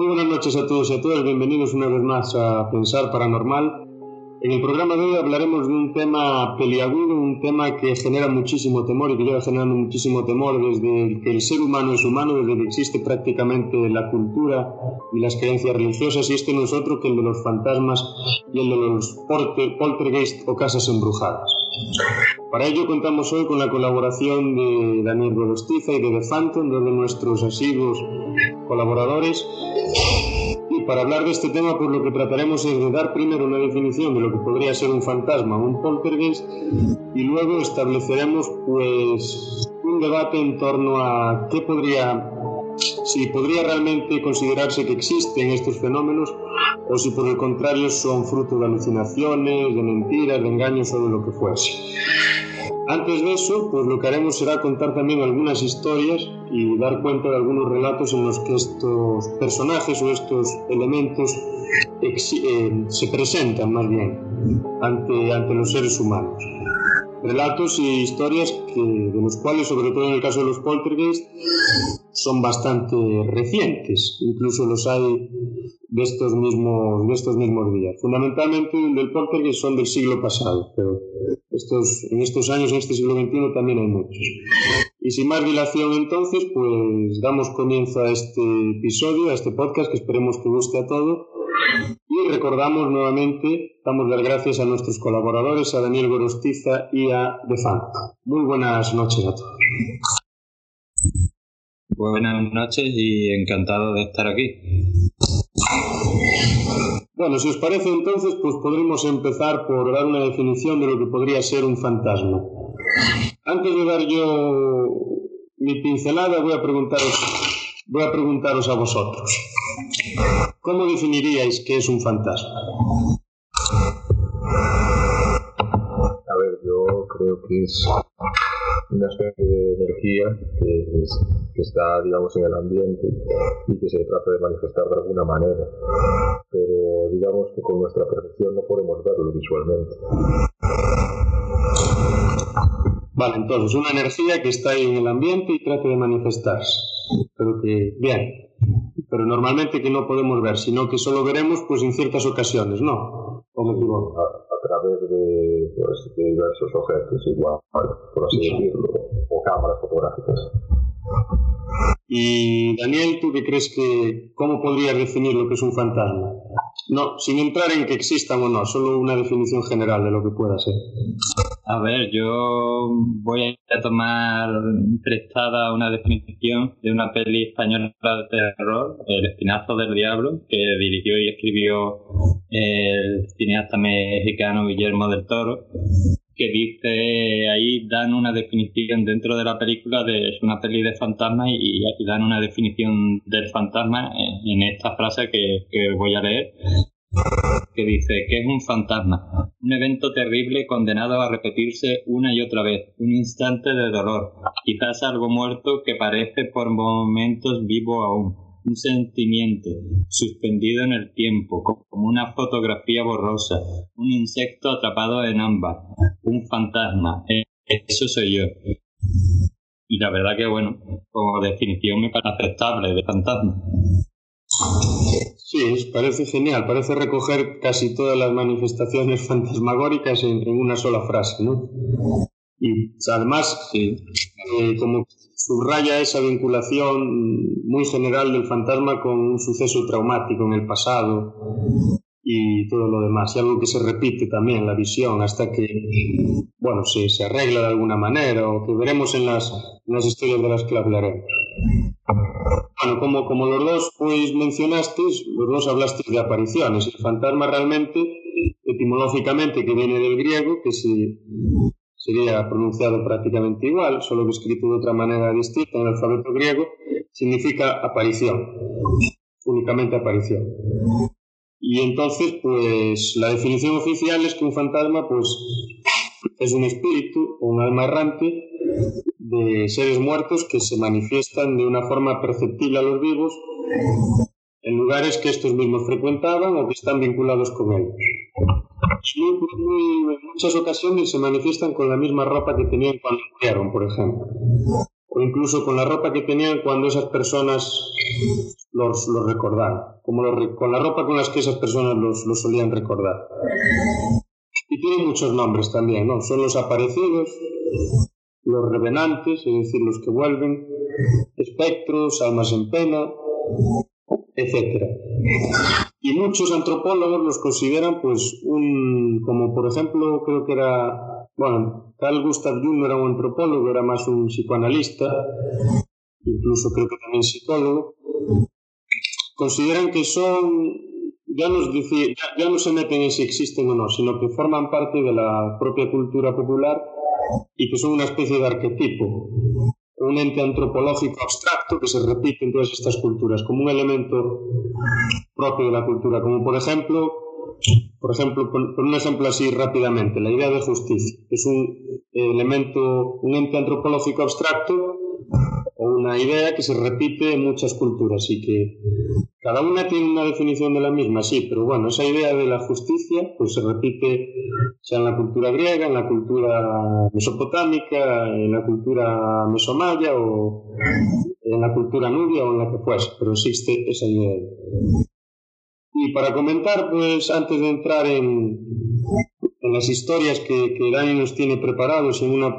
Muy buenas noches a todos y a todas, bienvenidos una vez más a Pensar Paranormal. En el programa de hoy hablaremos de un tema peliagudo, un tema que genera muchísimo temor y que lleva generando muchísimo temor desde que el ser humano es humano, desde que existe prácticamente la cultura y las creencias religiosas, y este no es otro que el de los fantasmas y el de los poltergeist o casas embrujadas. Para ello contamos hoy con la colaboración de Daniel Golostiza y de The Phantom, dos de nuestros asiduos colaboradores para hablar de este tema, pues lo que trataremos es de dar primero una definición de lo que podría ser un fantasma o un poltergeist y luego estableceremos pues un debate en torno a qué podría si podría realmente considerarse que existen estos fenómenos o si por el contrario son fruto de alucinaciones, de mentiras, de engaños o de lo que fuese. Antes de eso, pues lo que haremos será contar también algunas historias y dar cuenta de algunos relatos en los que estos personajes o estos elementos eh, se presentan más bien ante, ante los seres humanos. Relatos y historias que, de los cuales, sobre todo en el caso de los poltergeist, son bastante recientes, incluso los hay de estos mismos, de estos mismos días. Fundamentalmente el del poltergeist son del siglo pasado, pero estos, en estos años, en este siglo XXI, también hay muchos. Y sin más dilación entonces, pues damos comienzo a este episodio, a este podcast que esperemos que guste a todos. Y recordamos nuevamente, damos las gracias a nuestros colaboradores, a Daniel Gorostiza y a Defanto. Muy buenas noches a todos. Buenas noches y encantado de estar aquí. Bueno, si os parece entonces, pues podremos empezar por dar una definición de lo que podría ser un fantasma. Antes de dar yo mi pincelada, voy a preguntaros, voy a, preguntaros a vosotros. ¿Cómo definiríais qué es un fantasma? A ver, yo creo que es una especie de energía que, que, está, digamos, en el ambiente y que se trata de manifestar de alguna manera. Pero digamos que con nuestra percepción no podemos verlo visualmente. Vale, entonces una energía que está ahí en el ambiente y trata de manifestarse. Pero que, bien, pero normalmente que no podemos ver, sino que solo veremos pues en ciertas ocasiones, ¿no? ¿O me equivoco? A, través de, pues, de diversos objetos, igual, por así decirlo, o cámaras fotográficas. Y Daniel, ¿tú qué crees que, cómo podrías definir lo que es un fantasma? No, sin entrar en que existan o no, solo una definición general de lo que pueda ser. A ver, yo voy a tomar prestada una definición de una peli española de terror, El Espinazo del Diablo, que dirigió y escribió el cineasta mexicano Guillermo del Toro, que dice ahí dan una definición dentro de la película de es una peli de fantasmas y, aquí dan una definición del fantasma en, esta frase que voy a leer que dice que es un fantasma, un evento terrible condenado a repetirse una y otra vez, un instante de dolor, quizás algo muerto que parece por momentos vivo aún, un sentimiento suspendido en el tiempo, como una fotografía borrosa, un insecto atrapado en ámbar, un fantasma, e, eso soy yo. Y la verdad que bueno, como definición me parece aceptable de fantasma. Sí, parece genial, parece recoger casi todas las manifestaciones fantasmagóricas en, una sola frase, ¿no? Y además, eh, como subraya esa vinculación muy general del fantasma con un suceso traumático en el pasado y todo lo demás, y algo que se repite también, la visión, hasta que, bueno, se, se arregla de alguna manera o que veremos en las, en las historias de las que hablaremos. Bueno, como, como los dos pues mencionasteis, los dos hablasteis de apariciones. El fantasma realmente, etimológicamente, que viene del griego, que se, sería pronunciado prácticamente igual, solo que escrito de otra manera distinta en el alfabeto griego, significa aparición, únicamente aparición. Y entonces, pues la definición oficial es que un fantasma, pues, es un espíritu o un alma errante de seres muertos que se manifiestan de una forma perceptible a los vivos en lugares que estos mismos frecuentaban o que están vinculados con ellos. en muchas ocasiones se manifiestan con la misma ropa que tenían cuando murieron, por ejemplo, o incluso con la ropa que tenían cuando esas personas los, los recordaban, como con la ropa con las que esas personas los, los solían recordar. Y tienen muchos nombres también, ¿no? Son los aparecidos, los revenantes, es decir, los que vuelven, espectros, almas en pena, etcétera. Y muchos antropólogos los consideran, pues, un, como por ejemplo, creo que era, bueno, Carl Gustav Jung era un antropólogo, era más un psicoanalista, incluso creo que también psicólogo, consideran que son, ya, no se meten en si existen o no, sino que forman parte de la propia cultura popular y que son una especie de arquetipo un ente antropológico abstracto que se repite en todas estas culturas, como un elemento propio de la cultura, como por ejemplo, por ejemplo, un ejemplo así rápidamente, la idea de justicia. Es un elemento, un ente antropológico abstracto una idea que se repite en muchas culturas y que cada una tiene una definición de la misma, sí, pero bueno, esa idea de la justicia pues se repite sea en la cultura griega, en la cultura mesopotámica, en la cultura mesomaya o en la cultura nubia o en la que fuese, pero existe esa idea. Y para comentar, pues antes de entrar en, en las historias que, que Dani nos tiene preparados en una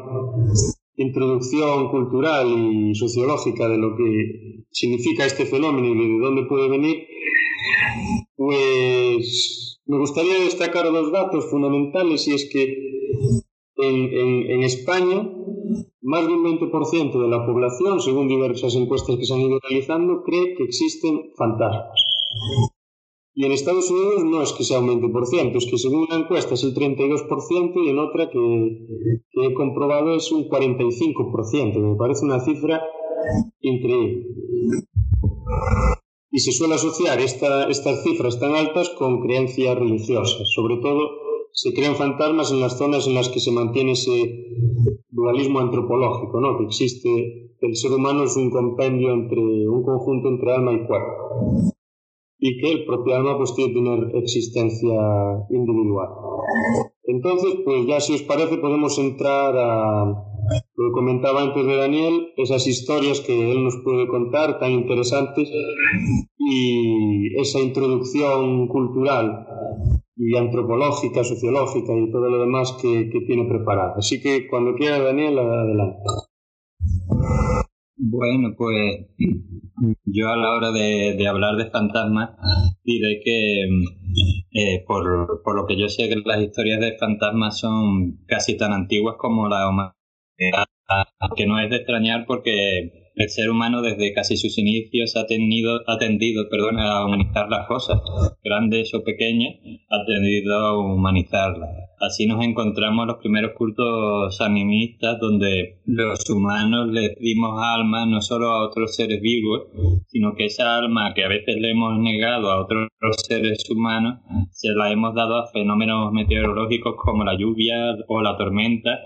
introducción cultural y sociológica de lo que significa este fenómeno y de dónde puede venir, pues me gustaría destacar dos datos fundamentales y es que en, España más de un 20% de la población, según diversas encuestas que se han ido realizando, cree que existen fantasmas. Y en Estados Unidos no es que sea un 20%, es que según una encuesta es el 32% y en otra que, he comprobado es un 45%. Me parece una cifra increíble. Y se suele asociar estas cifras tan altas con creencias religiosas. Sobre todo se crean fantasmas en las zonas en las que se mantiene ese dualismo antropológico, ¿no? que existe, el ser humano es un compendio entre, un conjunto entre alma y cuerpo y que el propio alma pues tiene que tener existencia individual. Entonces, pues ya si os parece podemos entrar a lo que comentaba antes de Daniel, esas historias que él nos puede contar tan interesantes y esa introducción cultural y antropológica, sociológica y todo lo demás que, que tiene preparado. Así que cuando quiera Daniel, adelante. Bueno, pues yo a la hora de, hablar de fantasmas diré que eh, por, por, lo que yo sé que las historias de fantasmas son casi tan antiguas como la humanidad, que no es de extrañar porque el ser humano desde casi sus inicios ha, tenido, ha tendido perdón, a humanizar las cosas, grandes o pequeñas, ha tendido a humanizarlas. Así nos encontramos los primeros cultos animistas donde los humanos le dimos alma no solo a otros seres vivos, sino que esa alma que a veces le hemos negado a otros seres humanos, se la hemos dado a fenómenos meteorológicos como la lluvia o la tormenta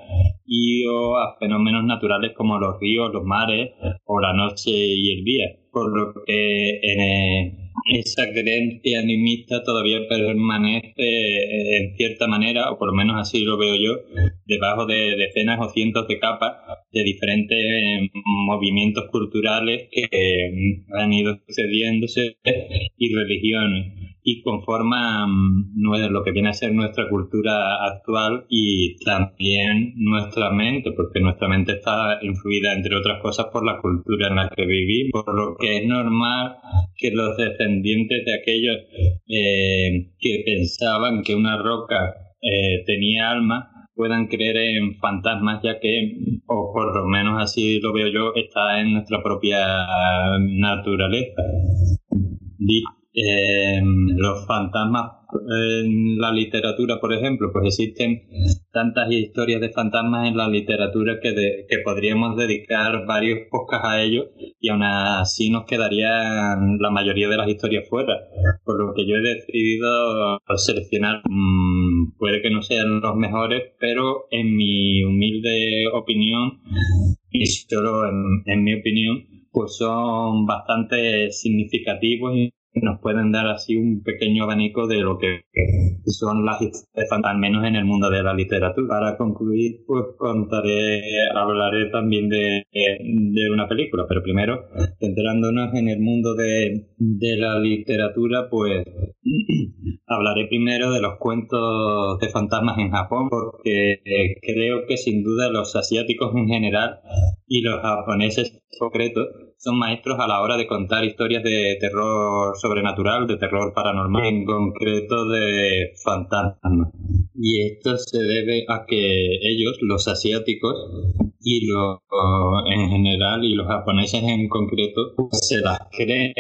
y a fenómenos naturales como los ríos, los mares o la noche y el día. Por lo que en, eh, esa creencia animista todavía permanece eh, en cierta manera, o por lo menos así lo veo yo, debajo de decenas o cientos de capas de diferentes eh, movimientos culturales que han ido sucediéndose y religiones y conforman lo que viene a ser nuestra cultura actual y también nuestra mente, porque nuestra mente está influida, entre otras cosas, por la cultura en la que vivimos, por lo que es normal que los descendientes de aquellos eh, que pensaban que una roca eh, tenía alma puedan creer en fantasmas, ya que, o por lo menos así lo veo yo, está en nuestra propia naturaleza. Eh, los fantasmas en la literatura, por ejemplo, pues existen tantas historias de fantasmas en la literatura que, que podríamos dedicar varios podcasts a ellos y aún así nos quedarían la mayoría de las historias fuera. Por lo que yo he decidido seleccionar, mm, puede que no sean los mejores, pero en mi humilde opinión, y solo en mi opinión, pues son bastante significativos y nos pueden dar así un pequeño abanico de lo que son las historias, al menos en el mundo de la literatura. Para concluir, pues contaré, hablaré también de, de una película, pero primero, centrándonos en el mundo de, de la literatura, pues hablaré primero de los cuentos de fantasmas en Japón, porque creo que sin duda los asiáticos en general y los japoneses en concreto son maestros a la hora de contar historias de terror sobrenatural, de terror paranormal, en concreto de fantasmas. Y esto se debe a que ellos, los asiáticos, y los en general, y los japoneses en concreto, se las creen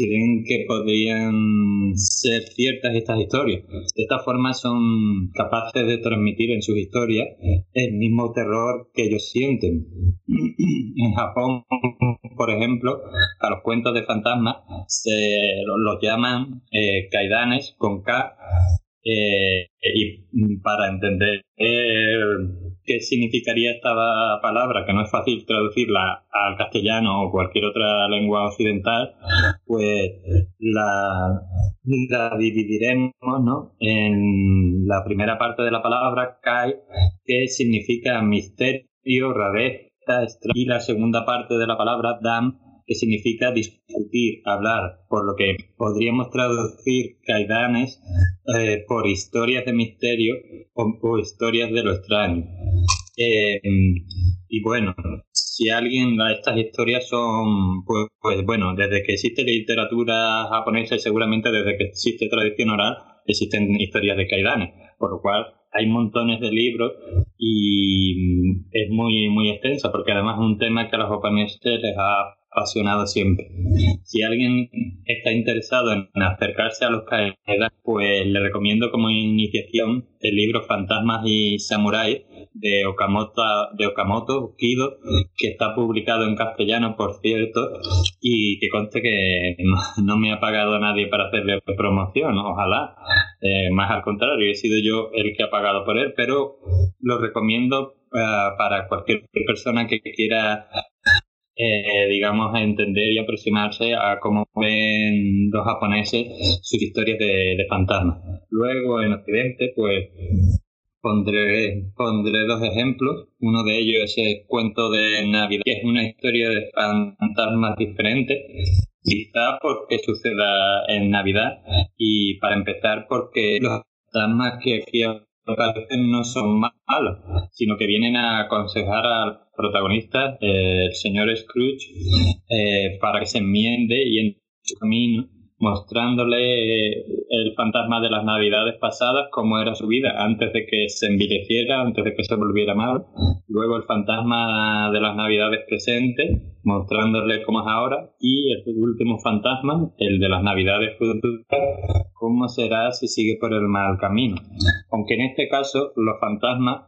creen que podrían ser ciertas estas historias. De esta forma son capaces de transmitir en sus historias el mismo terror que ellos sienten. En Japón, por ejemplo, a los cuentos de fantasmas se los llaman eh, kaidanes con K eh, y para entender qué significaría esta palabra, que no es fácil traducirla al castellano o cualquier otra lengua occidental, pues la, dividiremos ¿no? en la primera parte de la palabra kai, que significa misterio, rareza, y la segunda parte de la palabra dam, que significa discutir, hablar, por lo que podríamos traducir kaidanes eh, por historias de misterio o, historias de lo extraño. Eh, y bueno, si alguien, estas historias son, pues, pues, bueno, desde que existe literatura japonesa y seguramente desde que existe tradición oral, existen historias de kaidanes, por lo cual hay montones de libros y es muy, muy extensa, porque además es un tema que a los japoneses les ha apasionado siempre. Si alguien está interesado en acercarse a los Kaedas, pues le recomiendo como iniciación el libro Fantasmas y Samuráis de Okamoto, de Okamoto Kido, que está publicado en castellano, por cierto, y que conste que no, me ha pagado nadie para hacerle promoción, ojalá. Eh, más al contrario, he sido yo el que ha pagado por él, pero lo recomiendo eh, para cualquier persona que quiera eh, digamos, entender y aproximarse a cómo ven los japoneses sus historias de, fantasmas. Luego, en Occidente, pues pondré, pondré dos ejemplos. Uno de ellos es el cuento de Navidad, que es una historia de fantasmas diferente. Quizá porque suceda en Navidad y para empezar porque los fantasmas que aquí no son malos, sino que vienen a aconsejar al protagonista, eh, el señor Scrooge, eh, para que se enmiende y en su camino mostrándole eh, el fantasma de las navidades pasadas, cómo era su vida antes de que se envileciera, antes de que se volviera mal. Luego el fantasma de las navidades presentes, mostrándole cómo es ahora. Y el último fantasma, el de las navidades futuras, cómo será si sigue por el mal camino. Aunque en este caso los fantasmas,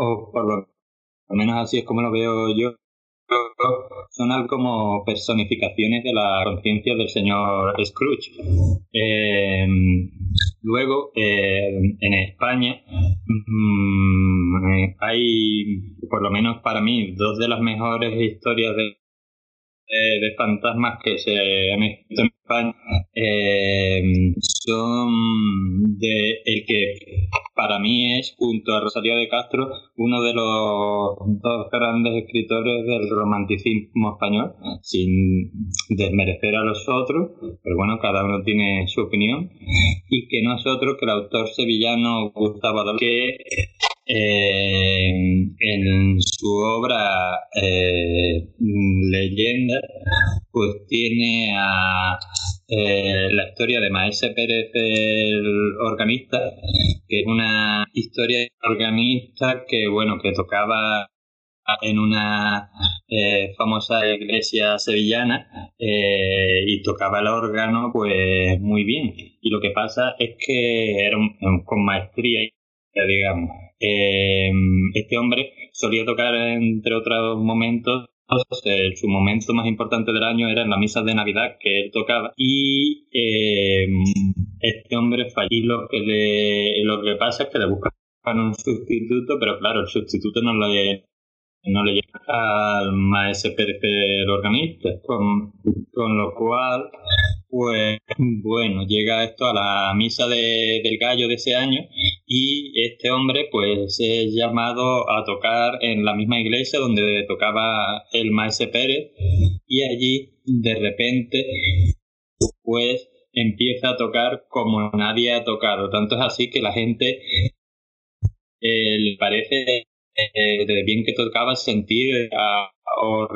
o por lo menos así es como lo veo yo, son como personificaciones de la conciencia del señor Scrooge. Eh, luego, eh, en España mm, hay, por lo menos para mí, dos de las mejores historias de de, fantasmas que se han escrito en España eh, son de el que para mí es, junto a Rosario de Castro, uno de los dos grandes escritores del romanticismo español, sin desmerecer a los otros, pero bueno, cada uno tiene su opinión, y que no es otro que el autor sevillano Gustavo Adolfo, que eh, en su obra eh, Leyenda, pues tiene a eh, la historia de Maese Pérez el organista, que es una historia organista que bueno que tocaba en una famosa iglesia sevillana y tocaba el órgano pues muy bien. Y lo que pasa es que era con maestría digamos Em, este hombre solía tocar, entre otros momentos, su momento más importante del año era en la misa de Navidad que él tocaba. Y em, este hombre falló. Lo que lo que pasa es que le buscan un sustituto pero claro el sustituto no le no le llega al maestro el organista, con, con lo cual, pues bueno, llega esto a la misa de, del gallo de ese año y este hombre pues es llamado a tocar en la misma iglesia donde tocaba el maestro Pérez y allí de repente pues empieza a tocar como nadie ha tocado. Tanto es así que la gente eh, le parece eh, de bien que tocaba sentir o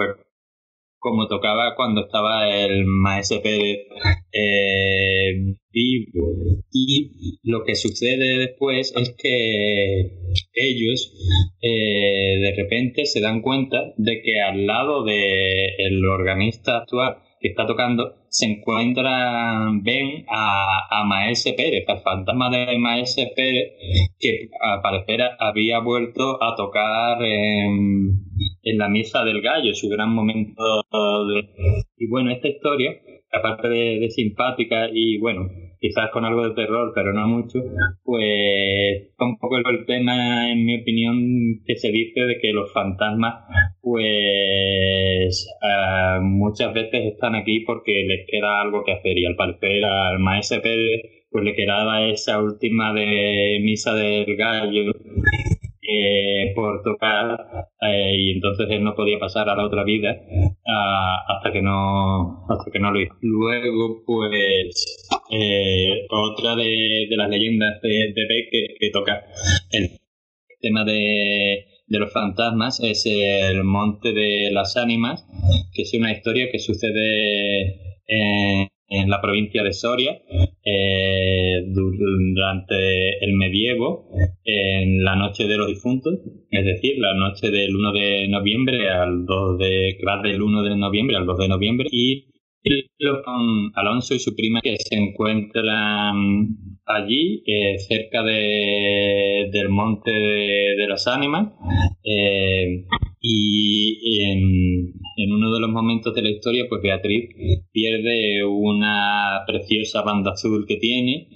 como tocaba cuando estaba el maestro Pérez eh, vivo. Y lo que sucede después es que ellos de repente se dan cuenta de que al lado del organista actual que está tocando, se encuentran, ven a, a Maese Pérez, al fantasma de Maese Pérez, que al parecer había vuelto a tocar en, en la misa del gallo, su gran momento de... Y bueno, esta historia, aparte de simpática y bueno, quizás con algo de terror, pero no mucho, pues un poco el tema, en mi opinión, que se dice de que los fantasmas, pues ah, muchas veces están aquí porque les queda algo que hacer y al parecer al maestro Pérez pues le quedaba esa última de misa del gallo eh, por tocar eh, y entonces él no podía pasar a la otra vida hasta que no hasta que no lo hizo. Luego, pues eh, otra de, las leyendas de, de que, toca el tema de, de los fantasmas es el Monte de las Ánimas, que es una historia que sucede en en la provincia de Soria eh, durante el medievo, en la noche de los difuntos, es decir, la noche del 1 de noviembre al 2 de, del 1 de noviembre al 2 de noviembre, y con Alonso y su prima que se encuentran allí, eh, cerca de, del Monte de, las Ánimas. Eh, y en, uno de los momentos de la historia, pues Beatriz pierde una preciosa banda azul que tiene.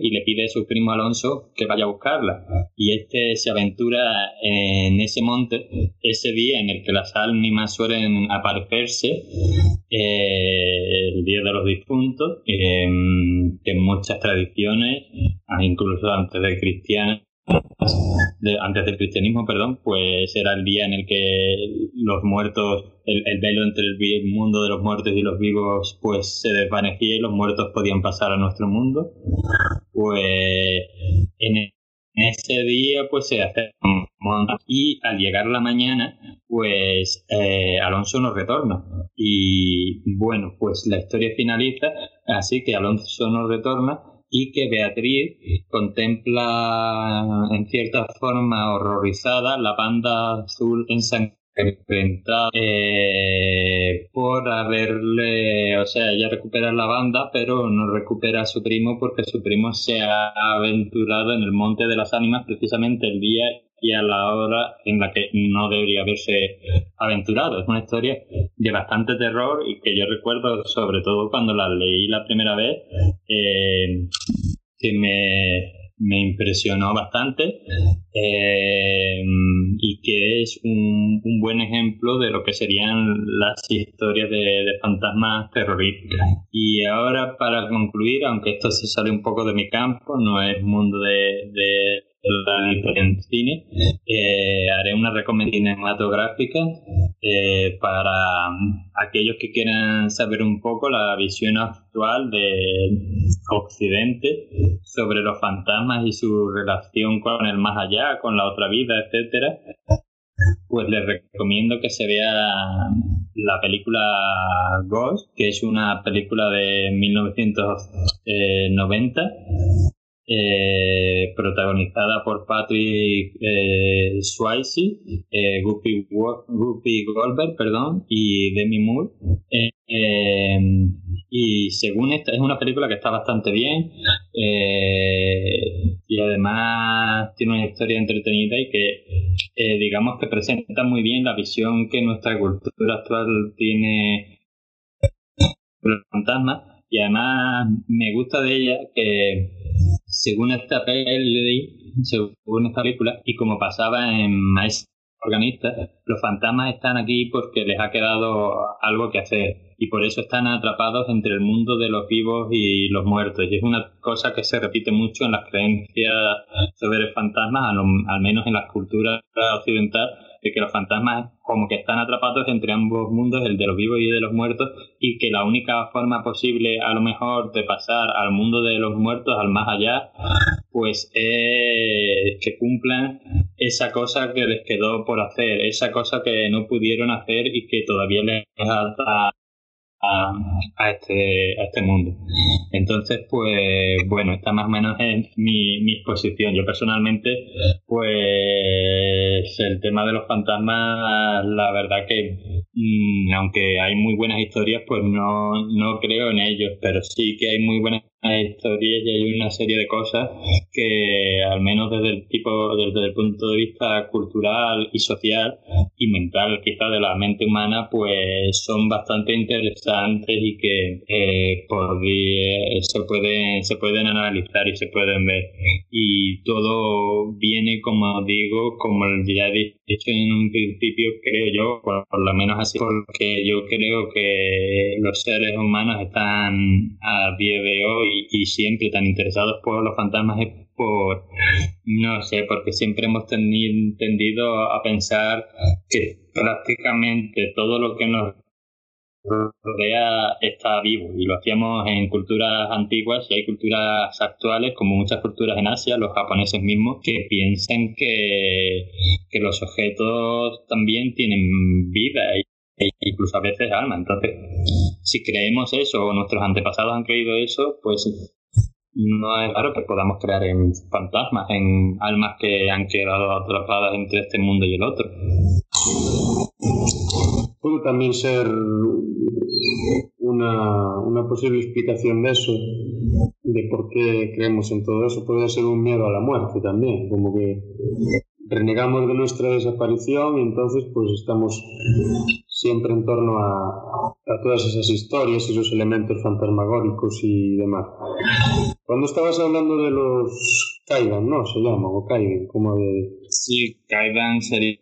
y le pide a su primo Alonso que vaya a buscarla. Y este se aventura en ese monte, ese día en el que las ánimas suelen aparecerse, eh, el Día de los Difuntos, que en muchas tradiciones, incluso antes de cristianas, antes del cristianismo, perdón, pues era el día en el que los muertos, el, velo entre el, mundo de los muertos y los vivos, pues se desvanecía y los muertos podían pasar a nuestro mundo. Pues en, ese día, pues se hace y al llegar la mañana, pues eh, Alonso nos retorna. Y bueno, pues la historia finaliza así que Alonso nos retorna y que Beatriz contempla en cierta forma horrorizada la banda azul ensangrentada eh, por haberle, o sea, ella recupera la banda, pero no recupera a su primo porque su primo se ha aventurado en el Monte de las Ánimas precisamente el día y a la hora en la que no debería haberse aventurado. Es una historia de bastante terror y que yo recuerdo sobre todo cuando la leí la primera vez, eh, que me, impresionó bastante eh, y que es un, buen ejemplo de lo que serían las historias de, fantasmas terroríficas. Y ahora para concluir, aunque esto se sale un poco de mi campo, no es mundo de en cine, eh, haré una recomendación cinematográfica eh, para aquellos que quieran saber un poco la visión actual de Occidente sobre los fantasmas y su relación con el más allá, con la otra vida, etcétera. Pues les recomiendo que se vea la película Ghost, que es una película de 1990 eh, protagonizada por Patrick eh, Swayze, eh, Guppy, Goldberg perdón, y Demi Moore. Eh, em, y según esta, es una película que está bastante bien y además tiene una historia entretenida y que digamos que presenta muy bien la visión que nuestra cultura actual tiene los fantasmas y además me gusta de ella que según esta peli, según esta película, y como pasaba en Maestro Organista, los fantasmas están aquí porque les ha quedado algo que hacer y por eso están atrapados entre el mundo de los vivos y los muertos. Y es una cosa que se repite mucho en las creencias sobre fantasmas, al, al menos en las culturas occidentales de que los fantasmas como que están atrapados entre ambos mundos, el de los vivos y de los muertos, y que la única forma posible a lo mejor de pasar al mundo de los muertos, al más allá, pues es que cumplan esa cosa que les quedó por hacer, esa cosa que no pudieron hacer y que todavía les a, este, a este mundo. Entonces, pues bueno, está más o menos en mi, mi exposición. Yo personalmente, pues el tema de los fantasmas, la verdad que mm, aunque hay muy buenas historias, pues no, no creo en ellos, pero sí que hay muy buenas historias y hay una serie de cosas que al menos desde el tipo desde el punto de vista cultural y social y mental quizá de la mente humana pues son bastante interesantes y que eh, se pueden se pueden analizar y se pueden ver. Y todo viene como digo como ya he dicho en un principio creo yo por, por lo menos así porque yo creo que los seres humanos están a día de hoy y, siempre tan interesados por los fantasmas es por, no sé, porque siempre hemos tendido a pensar que prácticamente todo lo que nos rodea está vivo y lo hacíamos en culturas antiguas y hay culturas actuales como muchas culturas en Asia, los japoneses mismos, que piensan que, que los objetos también tienen vida e incluso a veces alma. Entonces, si creemos eso o nuestros antepasados han creído eso, pues no es raro que podamos crear en fantasmas, en almas que han quedado atrapadas entre este mundo y el otro. Puede también ser una, una posible explicación de eso, de por qué creemos en todo eso, puede ser un miedo a la muerte también, como que renegamos de nuestra desaparición y entonces pues estamos siempre en torno a, a todas esas historias, esos elementos fantasmagóricos y demás. Cuando estabas hablando de los Kaidan, ¿no? Se llama, o Kaidan, como de... Sí, Kaidan sería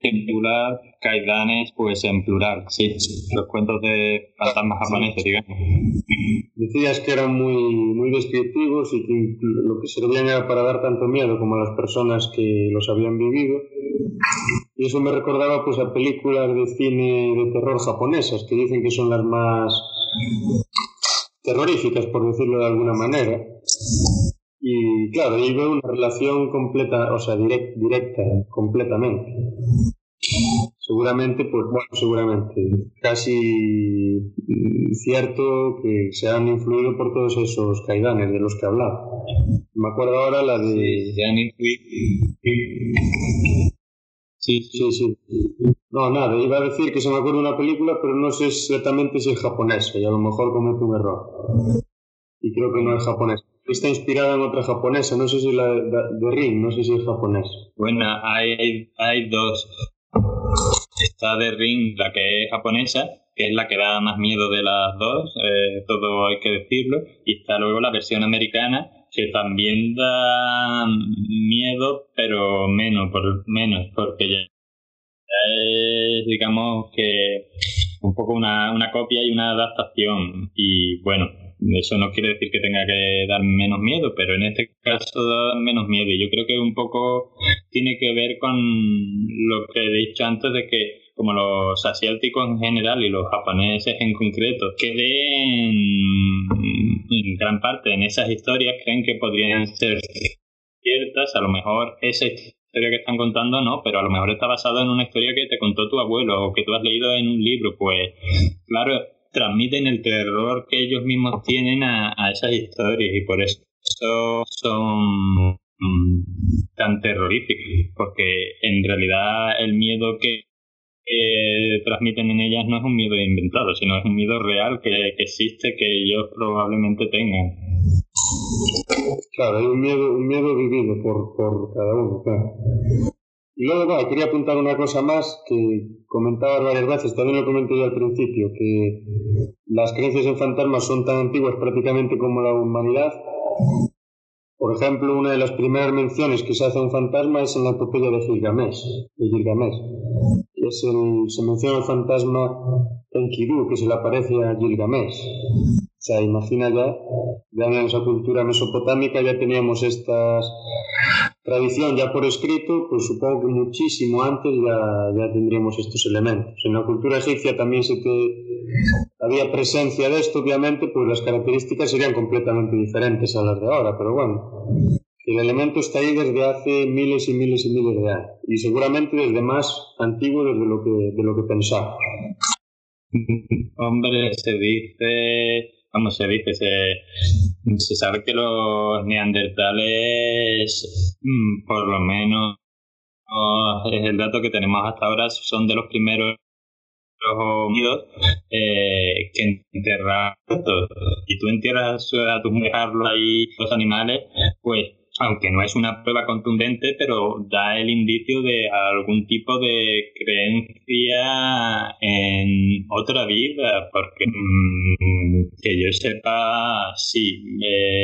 en plural, Kaidanes, pues en plural, sí, los cuentos de fantasmas japoneses, digamos. Decías que eran muy, muy descriptivos y que lo que servían era para dar tanto miedo como a las personas que los habían vivido. Y eso me recordaba pues a películas de cine de terror japonesas, que dicen que son las más terroríficas, por decirlo de alguna manera. Y claro, ahí veo una relación completa, o sea, directa, completamente. Seguramente, pues bueno, seguramente, casi cierto que se han influido por todos esos caidanes de los que hablaba. Me acuerdo ahora la de... Sí, sí, sí. No, nada, iba a decir que se me acuerda una película, pero no sé exactamente si es japonesa y a lo mejor cometo un error. Y creo que no es japonesa está inspirada en otra japonesa, no sé si la de, Ring, no sé si es japonesa. Bueno, hay, hay dos. Está de Ring, la que es japonesa, que es la que da más miedo de las dos, eh, todo hay que decirlo, y está luego la versión americana, que también da miedo, pero menos, por, menos porque ya es, digamos que un poco una, una copia y una adaptación, y bueno, eso no quiere decir que tenga que dar menos miedo, pero en este caso da menos miedo. Y yo creo que un poco tiene que ver con lo que he dicho antes de que como los asiáticos en general y los japoneses en concreto creen en gran parte en esas historias, creen que podrían ser ciertas, a lo mejor esa historia que están contando no, pero a lo mejor está basado en una historia que te contó tu abuelo o que tú has leído en un libro, pues claro, transmiten el terror que ellos mismos tienen a, esas historias y por eso son mm, tan terroríficos, porque en realidad el miedo que transmiten en ellas no es un miedo inventado, sino es un miedo real que, existe, que ellos probablemente tengan. Claro, hay un miedo, un miedo vivido por, por cada uno. Y luego, quería apuntar una cosa más que comentaba varias veces, también lo comenté yo al principio, que las creencias en fantasmas son tan antiguas prácticamente como la humanidad Por ejemplo, una de las primeras menciones que se hace a un fantasma es en la epopeya de Gilgamesh, de Gilgamesh. Es el, se menciona el fantasma Enkidu, que se le aparece a Gilgamesh. O sea, imagina ya, ya en esa cultura mesopotámica ya teníamos esta tradición ya por escrito, pues supongo que muchísimo antes ya, ya tendríamos estos elementos. En la cultura egipcia también se te, había presencia de esto, obviamente, pues las características serían completamente diferentes a las de ahora, pero bueno, el elemento está ahí desde hace miles y miles y miles de años, y seguramente desde más antiguo desde lo que, de lo que pensamos. Hombre, se dice vamos, se dice, se, se sabe que los neandertales, mm, por lo menos, es el dato que tenemos hasta ahora, son de los primeros unidos eh, que enterran y tú entierras a tus dejarlo ahí los animales pues aunque no es una prueba contundente, pero da el indicio de algún tipo de creencia en otra vida, porque mm, que yo sepa, sí,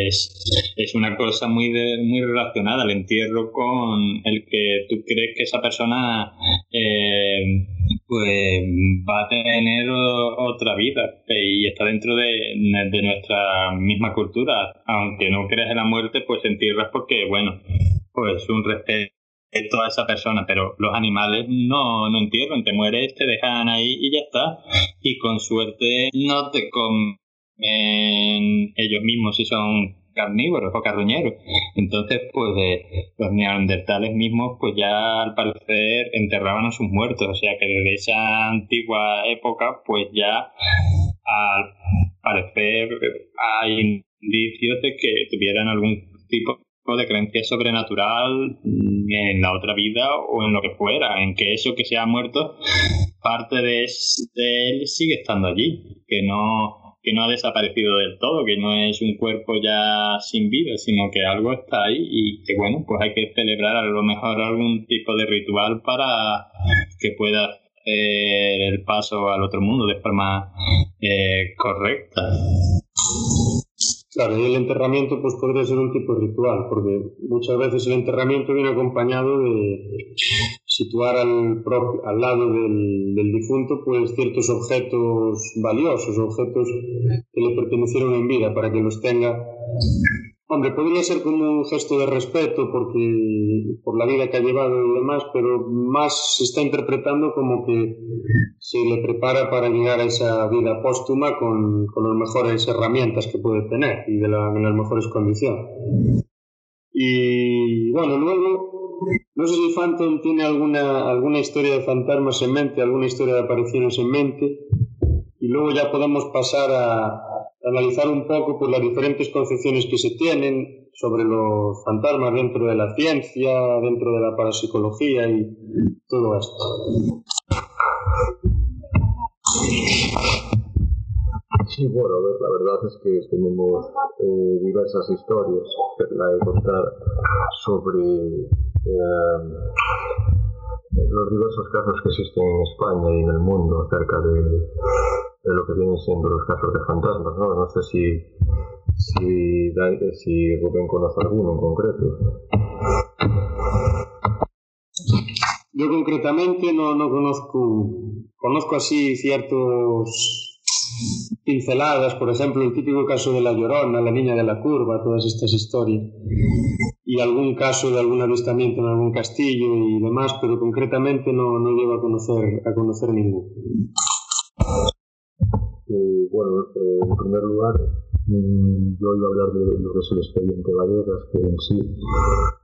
es, es una cosa muy, muy relacionada, el entierro con el que tú crees que esa persona eh, pues va a tener otra vida y está dentro de, de nuestra misma cultura. Aunque no creas en la muerte, pues entierras porque, bueno, pues un respeto a esa persona, pero los animales no, no entierran, te mueres, te dejan ahí y ya está. Y con suerte no te comen ellos mismos si son carnívoros o carroñeros. Entonces, pues los neandertales mismos, pues ya al parecer enterraban a sus muertos, o sea que desde esa antigua época, pues ya al parecer hay indicios de que tuvieran algún tipo de creencia sobrenatural en la otra vida o en lo que fuera, en que eso que se ha muerto, parte de él sigue estando allí, que no que no ha desaparecido del todo, que no es un cuerpo ya sin vida, sino que algo está ahí y que bueno, pues hay que celebrar a lo mejor algún tipo de ritual para que pueda hacer el paso al otro mundo de forma eh, correcta. Claro, y el enterramiento pues podría ser un tipo de ritual, porque muchas veces el enterramiento viene acompañado de situar al, al lado del, del, difunto pues ciertos objetos valiosos, objetos que le pertenecieron en vida, para que los tenga Hombre, podría ser como un gesto de respeto porque por la vida que ha llevado y demás, pero más se está interpretando como que se le prepara para llegar a esa vida póstuma con, con las mejores herramientas que puede tener y de la, en las mejores condiciones. Y bueno, luego, no sé si Phantom tiene alguna, alguna historia de fantasmas en mente, alguna historia de apariciones en mente, y luego ya podemos pasar a, analizar un poco pues, las diferentes concepciones que se tienen sobre los fantasmas dentro de la ciencia, dentro de la parapsicología y todo esto. Sí, bueno, la verdad es que tenemos eh, diversas historias que la de contar sobre eh, los diversos casos que existen en España y en el mundo acerca de de lo que vienen siendo los casos de fantasmas, ¿no? No sé si, si, si Rubén conoce alguno en concreto. Yo concretamente no, no conozco, conozco así ciertos pinceladas, por ejemplo, el típico caso de la Llorona, la niña de la curva, todas estas historias, y algún caso de algún avistamiento en algún castillo y demás, pero concretamente no, no llego a conocer, a conocer ninguno. Bueno, eh, en primer lugar, mm, yo iba a hablar de lo que es el expediente Vallegas, que en sí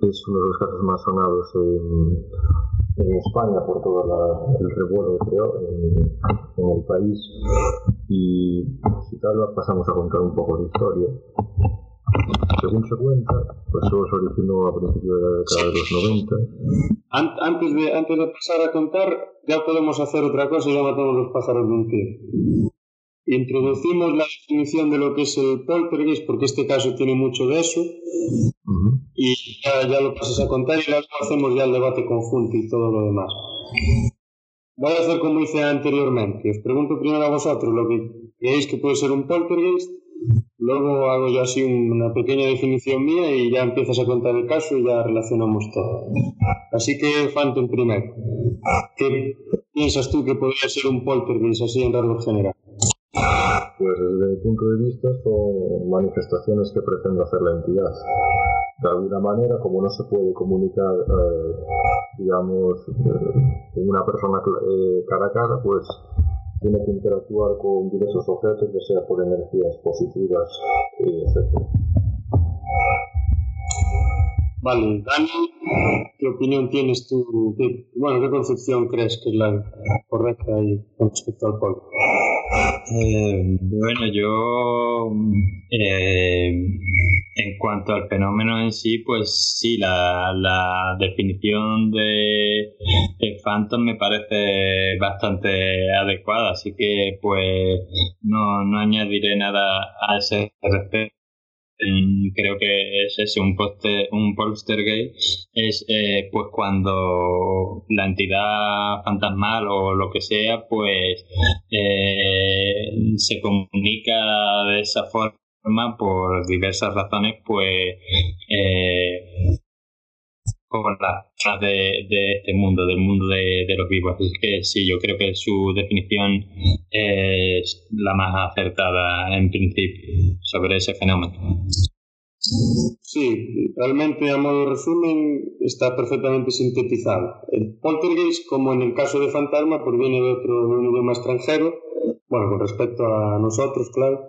es uno de los casos más sonados en, España por todo el revuelo que creó en, el país. Y si tal, pasamos a contar un poco de historia. Según se cuenta, pues todo se originó a principios de la década de los 90. Antes de, antes de pasar a contar, ya podemos hacer otra cosa y ya matamos los pájaros de un tiro. Introducimos la definición de lo que es el poltergeist, porque este caso tiene mucho de eso, y ya, lo pasas a contar y luego hacemos ya el debate conjunto y todo lo demás. Voy a hacer como hice anteriormente. Os pregunto primero a vosotros lo que creéis que puede ser un poltergeist, Luego hago yo así una pequeña definición mía y ya empiezas a contar el caso y ya relacionamos todo. Así que Phantom primero. ¿Qué piensas tú que podría ser un poltergeist así en rasgos general? Pues desde mi punto de vista son manifestaciones que pretende hacer la entidad. De alguna manera, como no se puede comunicar, eh, digamos, eh, con una persona eh, cara a cara, pues tiene que interactuar con diversos objetos, ya sea por energías positivas, etc. Vale, Dani, ¿qué opinión tienes tú? bueno, ¿qué concepción crees que es la correcta ahí con respecto al polvo? Eh, bueno, yo eh, en cuanto al fenómeno en sí, pues sí, la, la definición de, de, Phantom me parece bastante adecuada, así que pues no, no añadiré nada a ese respecto creo que es ese, un, poster, un poltergeist, es eh, pues cuando la entidad fantasmal o lo que sea, pues eh, se comunica de esa forma por diversas razones, pues eh, con las de, este mundo, del mundo de, de, los vivos. Así que sí, yo creo que su definición es la más acertada en principio sobre ese fenómeno. Sí, realmente a modo de resumen está perfectamente sintetizado. El poltergeist, como en el caso de Fantasma, pues viene de otro idioma extranjero, bueno, con respecto a nosotros, claro.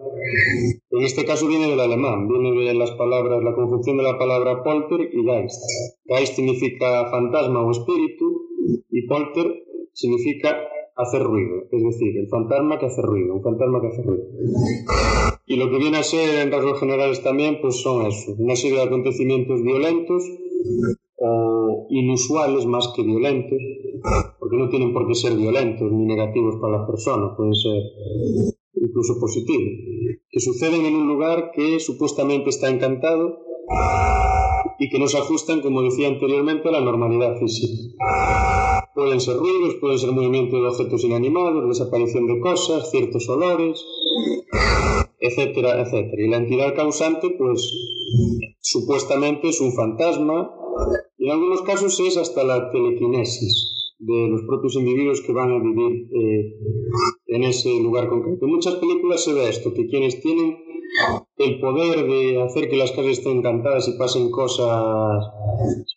En este caso viene del alemán, viene de las palabras, la conjunción de la palabra polter y geist. Geist significa fantasma o espíritu y polter significa hacer ruido, es decir, el fantasma que hace ruido, un fantasma que hace ruido. Y lo que viene a ser en rasgos generales también, pues son eso, una serie de acontecimientos violentos o inusuales más que violentos, porque no tienen por qué ser violentos ni negativos para las personas, pueden ser incluso positivos, que suceden en un lugar que supuestamente está encantado y que no se ajustan, como decía anteriormente, a la normalidad física. Pueden ser ruidos, pueden ser movimientos de objetos inanimados, desaparición de cosas, ciertos olores, etcétera, etcétera. Y la entidad causante, pues, supuestamente es un fantasma, y en algunos casos es hasta la telequinesis de los propios individuos que van a vivir eh, en ese lugar concreto. En muchas películas se ve esto, que quienes tienen el poder de hacer que las casas estén encantadas y pasen cosas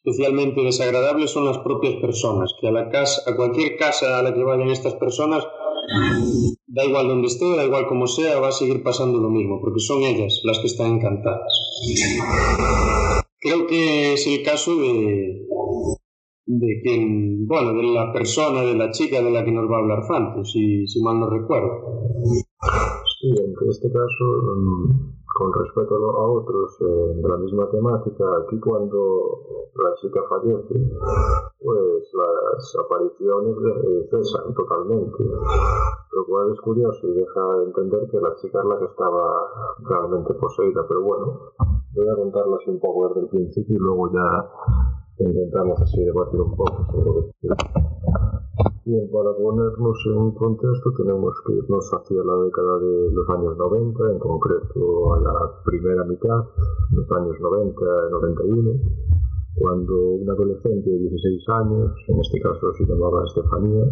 especialmente desagradables son las propias personas, que a la casa, a cualquier casa a la que vayan estas personas, da igual donde esté, da igual como sea, va a seguir pasando lo mismo, porque son ellas las que están encantadas. Creo que es el caso de, de quien, bueno, de la persona, de la chica de la que nos va a hablar Fantos, si, si mal no recuerdo. Sí, en este caso, con respecto a otros eh, de la misma temática, aquí cuando la chica fallece, pues las apariciones cesan totalmente, lo cual es curioso y deja entender que la chica es la que estaba realmente poseída, pero bueno, voy a contarlo así un poco desde el principio y luego ya intentamos así debatir un poco sobre Bien, para ponernos en contexto tenemos que irnos hacia la década de los años 90, en concreto a la primera mitad, los años 90-91, cuando un adolescente de 16 años, en este caso se llamaba Estefanía,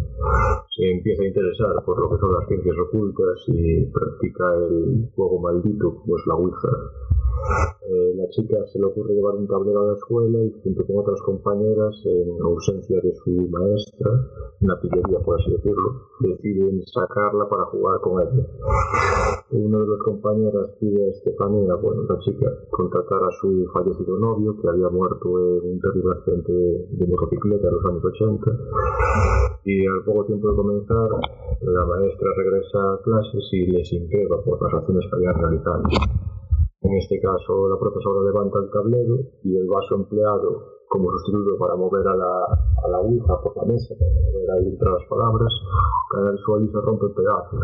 se empieza a interesar por lo que son las ciencias ocultas y practica el juego maldito, como es la Ouija eh, la chica se le ocurre llevar un tablero a la escuela y junto con otras compañeras, en ausencia de su maestra, una pillería por así decirlo, deciden sacarla para jugar con ella. Uno de los compañeros pide a Estefanía, bueno, la chica, contratar a su fallecido novio que había muerto en un terrible accidente de motocicleta en los años 80 y al poco tiempo de comenzar la maestra regresa a clases y les entrega por las acciones que habían realizado. En este caso, la profesora levanta el tablero y el vaso empleado como sustituto para mover a la, a la aguja por la mesa, para mover ahí entre las palabras, cae al suelo y se rompe en pedazos.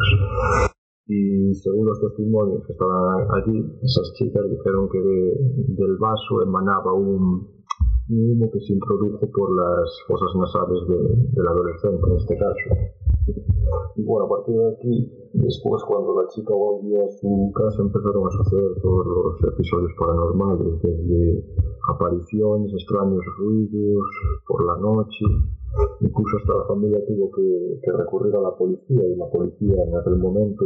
Y según los testimonios que estaban allí, esas chicas dijeron que del vaso emanaba un, humo que se introdujo por las fosas nasales de, del adolescente en este caso. Y bueno, a partir de aquí, después cuando la chica volvió a su casa empezaron a suceder todos los episodios paranormales, desde apariciones, extraños ruidos por la noche, Incluso hasta la familia tuvo que, recurrir a la policía y la policía en aquel momento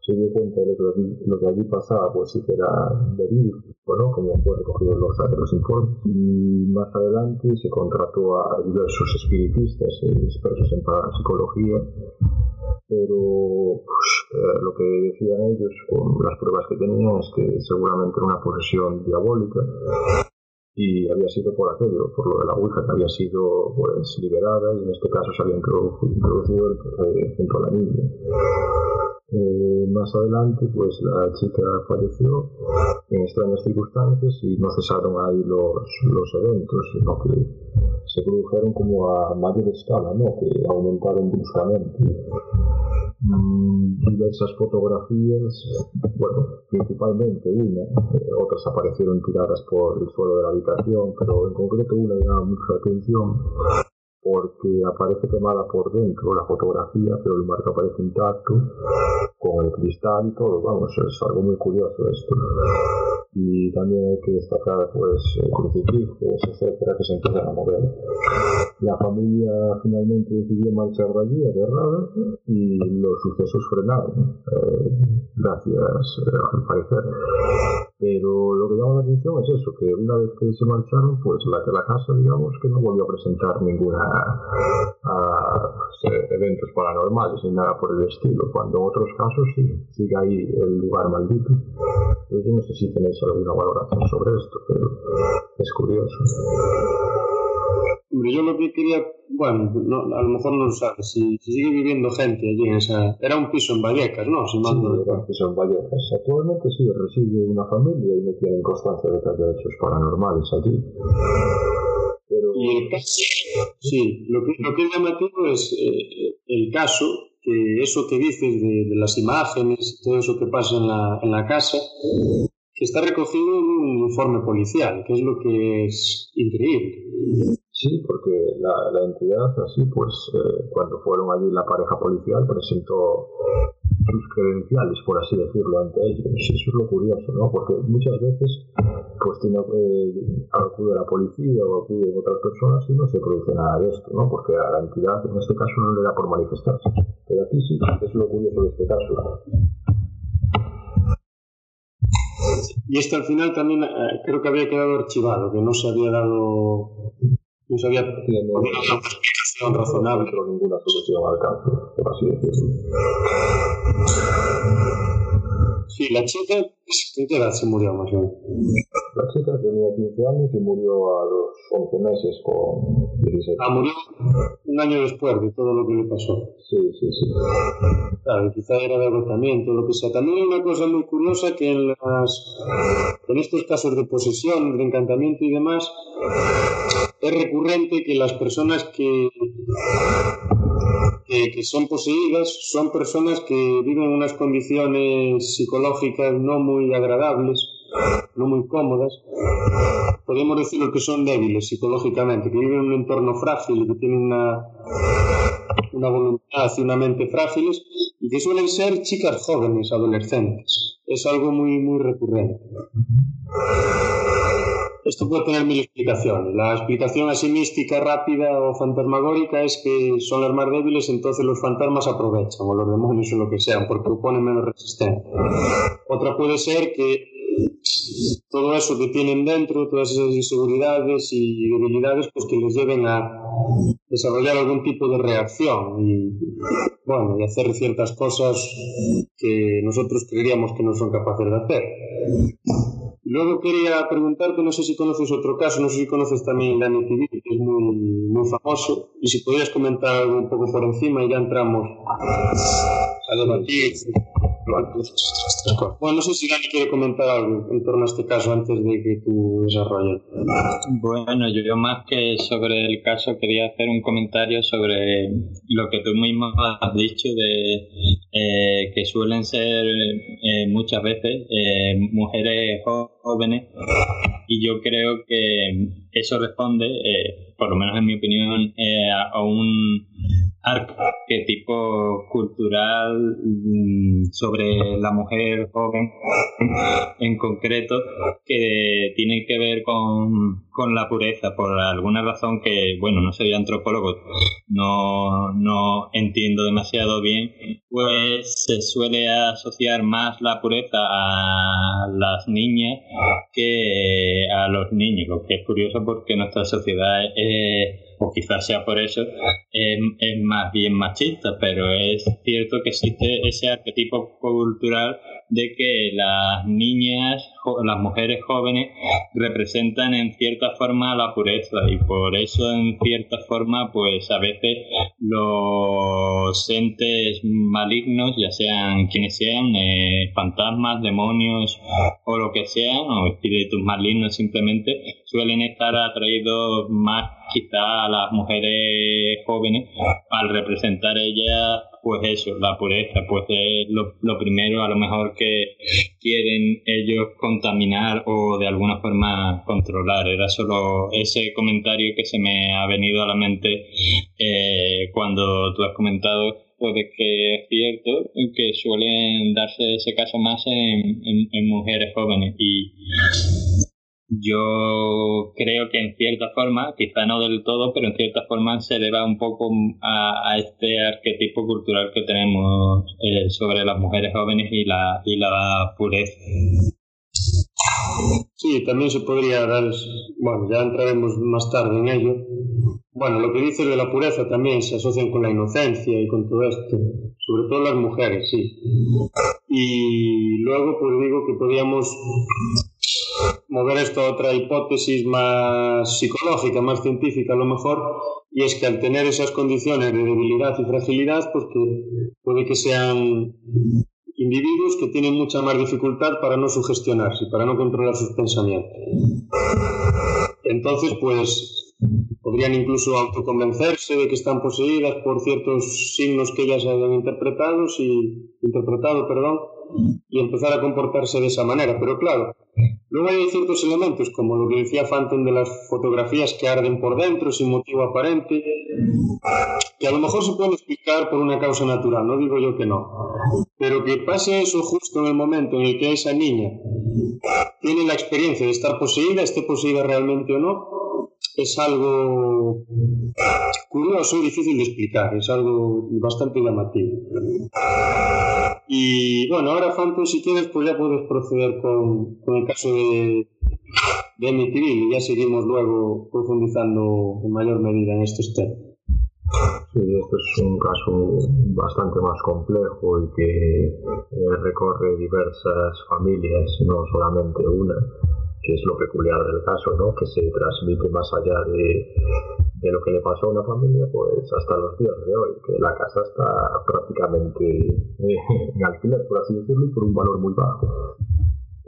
se dio cuenta de que lo que allí pasaba pues sí que era verídico, ¿no? como fue recogido en los, los informes. Y más adelante se contrató a diversos espiritistas y expertos en parapsicología pero pues, eh, lo que decían ellos con las pruebas que tenían es que seguramente era una posesión diabólica y había sido por aquello, por lo de la Ouija que había sido pues liberada y en este caso se había introducido eh, junto a la niña. Eh, más adelante, pues la chica falleció en extrañas circunstancias y no cesaron ahí los, los eventos, sino que se produjeron como a mayor escala, ¿no? que aumentaron bruscamente. Mm, diversas fotografías, bueno, principalmente una, eh, otras aparecieron tiradas por el suelo de la habitación, pero en concreto una llama mucha atención porque aparece quemada por dentro la fotografía, pero el marco aparece intacto, con el cristal y todo, vamos, es algo muy curioso esto y también hay que destacar pues crucifijos, etcétera, que se empiezan a mover. La familia finalmente decidió marchar de allí, aterrada, y los sucesos frenaron, eh, gracias eh, al parecer. Pero lo que llama la atención es eso, que una vez que se marcharon, pues la, la casa, digamos, que no volvió a presentar ninguna pues, eventos paranormales ni nada por el estilo, cuando en otros casos sí, sigue ahí el lugar maldito. Yo no sé si tenéis alguna valoración sobre esto, pero es curioso. Hombre, yo lo que quería, bueno, a lo mejor no lo sabes, si, sigue viviendo gente allí en esa... Era un piso en Vallecas, ¿no? Si sí, era un piso en Vallecas. Actualmente sí, reside una familia y no tienen constancia de que haya hechos paranormales allí. Pero... Y el caso, sí, lo que, lo que es llamativo es eh, el caso, que eso que dices de, de, las imágenes todo eso que pasa en la, en la casa, que está recogido en un informe policial, que es lo que es increíble. Sí, porque la, entidad, así, pues eh, cuando fueron allí la pareja policial presentó sus credenciales, por así decirlo, ante ellos. Eso es lo curioso, ¿no? Porque muchas veces pues tiene, eh, acude a la policía o acude a otras personas y no se produce nada de esto, ¿no? Porque a la entidad en este caso no le da por manifestarse. Pero aquí sí, es lo curioso de este caso. Y esto al final también eh, creo que había quedado archivado, que no se había dado no sabía tiene una explicación razonable. No ninguna solución al caso, por así decirlo. Sí, la chica, ¿en qué edad se murió más o menos? La chica tenía 15 años y murió a los 11 meses con 16. Ah, murió un año después de todo lo que le pasó. Sí, sí, sí. Claro, quizá era de agotamiento, lo que sea. También hay una cosa muy curiosa que en, las, en estos casos de posesión, de encantamiento y demás, es recurrente que las personas que que, son poseídas son personas que viven en unas condiciones psicológicas no muy agradables, no muy cómodas. Podemos decir que son débiles psicológicamente, que viven en un entorno frágil, que tienen una, una voluntad y una mente frágiles y que suelen ser chicas jóvenes, adolescentes. Es algo muy, muy recurrente. Esto puede tener mil explicaciones. La explicación así mística, rápida o fantasmagórica es que son las más débiles, entonces los fantasmas aprovechan, o los demonios o lo que sean, porque oponen menos resistencia. Otra puede ser que todo eso que tienen dentro, todas esas inseguridades y debilidades, pues que les lleven a desarrollar algún tipo de reacción y, bueno, y hacer ciertas cosas que nosotros creeríamos que no son capaces de hacer. Luego quería preguntarte, no sé si conoces otro caso, no sé si conoces también la TV, que es muy, muy famoso, y si podrías comentar algo un poco por encima y ya entramos a debatir. Bueno, no sé si Dani quiere comentar algo en torno a este caso antes de que tú desarrolles. Bueno, yo más que sobre el caso quería hacer un comentario sobre lo que tú mismo has dicho de eh, que suelen ser eh, muchas veces eh, mujeres jóvenes y yo creo que eso responde, por lo menos en mi opinión, a un arquetipo cultural mm, sobre la mujer joven en concreto que tiene que ver con, con la pureza por alguna razón que, bueno, no soy antropólogo, no, no entiendo demasiado bien, pues se suele asociar más la pureza a las niñas que a los niños, que es curioso porque nuestra sociedad es o quizás sea por eso, es, más bien machista, pero es cierto que existe ese arquetipo cultural de que las niñas, las mujeres jóvenes representan en cierta forma la pureza y por eso en cierta forma pues a veces los entes malignos, ya sean quienes sean, eh, fantasmas, demonios o lo que sean, o espíritus malignos simplemente, suelen estar atraídos más quizá a las mujeres jóvenes al representar ella pues eso, la pureza, pues es lo, lo, primero a lo mejor que quieren ellos contaminar o de alguna forma controlar. Era solo ese comentario que se me ha venido a la mente eh, cuando tú has comentado pues que es cierto que suelen darse ese caso más en, en mujeres jóvenes y yo creo que en cierta forma, quizá no del todo, pero en cierta forma se deba un poco a, este arquetipo cultural que tenemos eh, sobre las mujeres jóvenes y la, y la pureza. Sí, también se podría dar, bueno, ya entraremos más tarde en ello. Bueno, lo que dices de la pureza también se asocian con la inocencia y con todo esto, sobre todo las mujeres, sí. Y luego, pues digo que podíamos mover esto a otra hipótesis más psicológica, más científica a lo mejor, y es que al tener esas condiciones de debilidad y fragilidad, pues que puede que sean individuos que tienen mucha más dificultad para no sugestionarse, para no controlar sus pensamientos. Entonces, pues podrían incluso autoconvencerse de que están poseídas por ciertos signos que ellas hayan interpretado, y, interpretado perdón, y empezar a comportarse de esa manera. Pero claro, Luego hay ciertos elementos, como lo que decía Phantom de las fotografías que arden por dentro sin motivo aparente, que a lo mejor se puede explicar por una causa natural, no digo yo que no. Pero que pase eso justo en el momento en el que esa niña tiene la experiencia de estar poseída, esté poseída realmente o no, es algo curioso y difícil de explicar, es algo bastante llamativo. Y bueno, ahora Phantom, si quieres, pues ya puedes proceder con, con el caso de, de Amityville y ya seguimos luego profundizando en mayor medida en estos temas. Sí, esto es un caso bastante más complejo y que eh, recorre diversas familias, no solamente una que es lo peculiar del caso, ¿no? que se transmite más allá de, de, lo que le pasó a una familia, pues hasta los días de hoy, que la casa está prácticamente eh, en alquiler, por así decirlo, y por un valor muy bajo.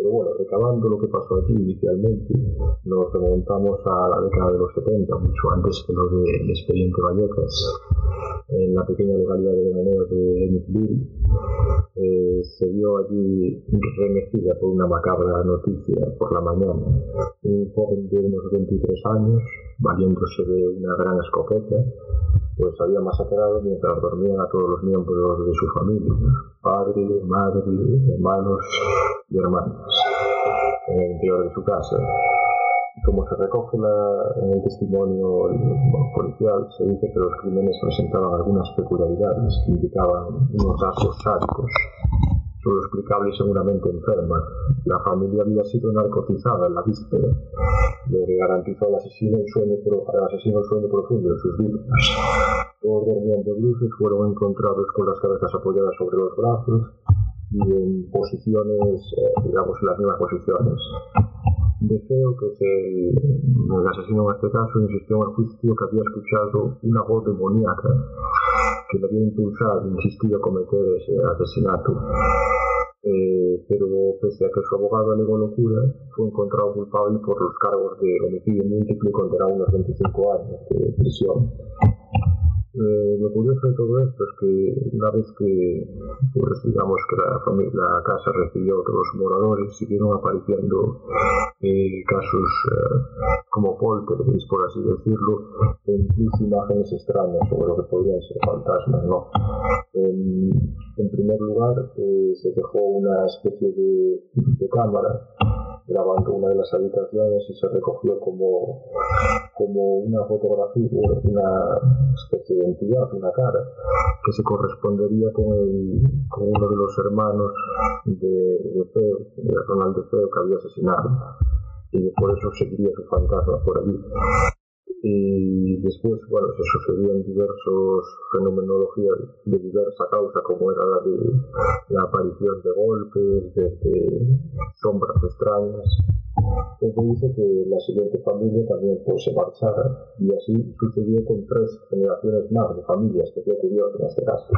Pero bueno, recabando lo que pasó aquí inicialmente, nos remontamos a la década de los 70, mucho antes que lo del expediente Vallecas, en la pequeña localidad de Veneneo de Emmitsville, eh, se vio allí remecida por una macabra noticia por la mañana. Un joven de unos 23 años, valiéndose de una gran escopeta, pues había masacrado mientras dormían a todos los miembros de su familia, padre, madre, hermanos y hermanas, en el interior de su casa. Como se recoge en el testimonio policial, se dice que los crímenes presentaban algunas peculiaridades que indicaban unos rasgos sádicos, solo explicable seguramente enferma. La familia había sido narcotizada en la víspera, que garantizó al asesino un sueño, al asesino un sueño profundo de sus víctimas. Todos dormían de luces, fueron encontrados con las cabezas apoyadas sobre los brazos y en posiciones, eh, digamos, en las mismas posiciones. Deseo que el, asesino en este caso insistió en el juicio que había escuchado una voz demoníaca que le había impulsado, insistido a cometer ese asesinato. Eh, pero pese a que su abogado alegó locura, fue encontrado culpable por los cargos de homicidio múltiple y condenado a unos 25 años de prisión. Eh, lo curioso de todo esto es que una vez que, pues digamos que la, familia, la casa recibió otros moradores, siguieron apareciendo eh, casos eh, como poltergeist, por así decirlo, e incluso imágenes extrañas sobre lo que podrían ser fantasmas, ¿no? En, primer lugar, eh, se dejó una especie de cámara grabando una de las habitaciones y se recogió como, como una fotografía, una especie de entidad, una cara, que se correspondería con, el, con uno de los hermanos de, de de Ronald de que había asesinado. Y por eso seguiría su fantasma por allí y después, bueno, se sucedían diversos fenomenologías de diversa causa, como era la de la aparición de golpes, desde sombras extrañas. Entonces dice que la siguiente familia también pues, se marchara y así sucedió con tres generaciones más de familias que fue curioso en este caso.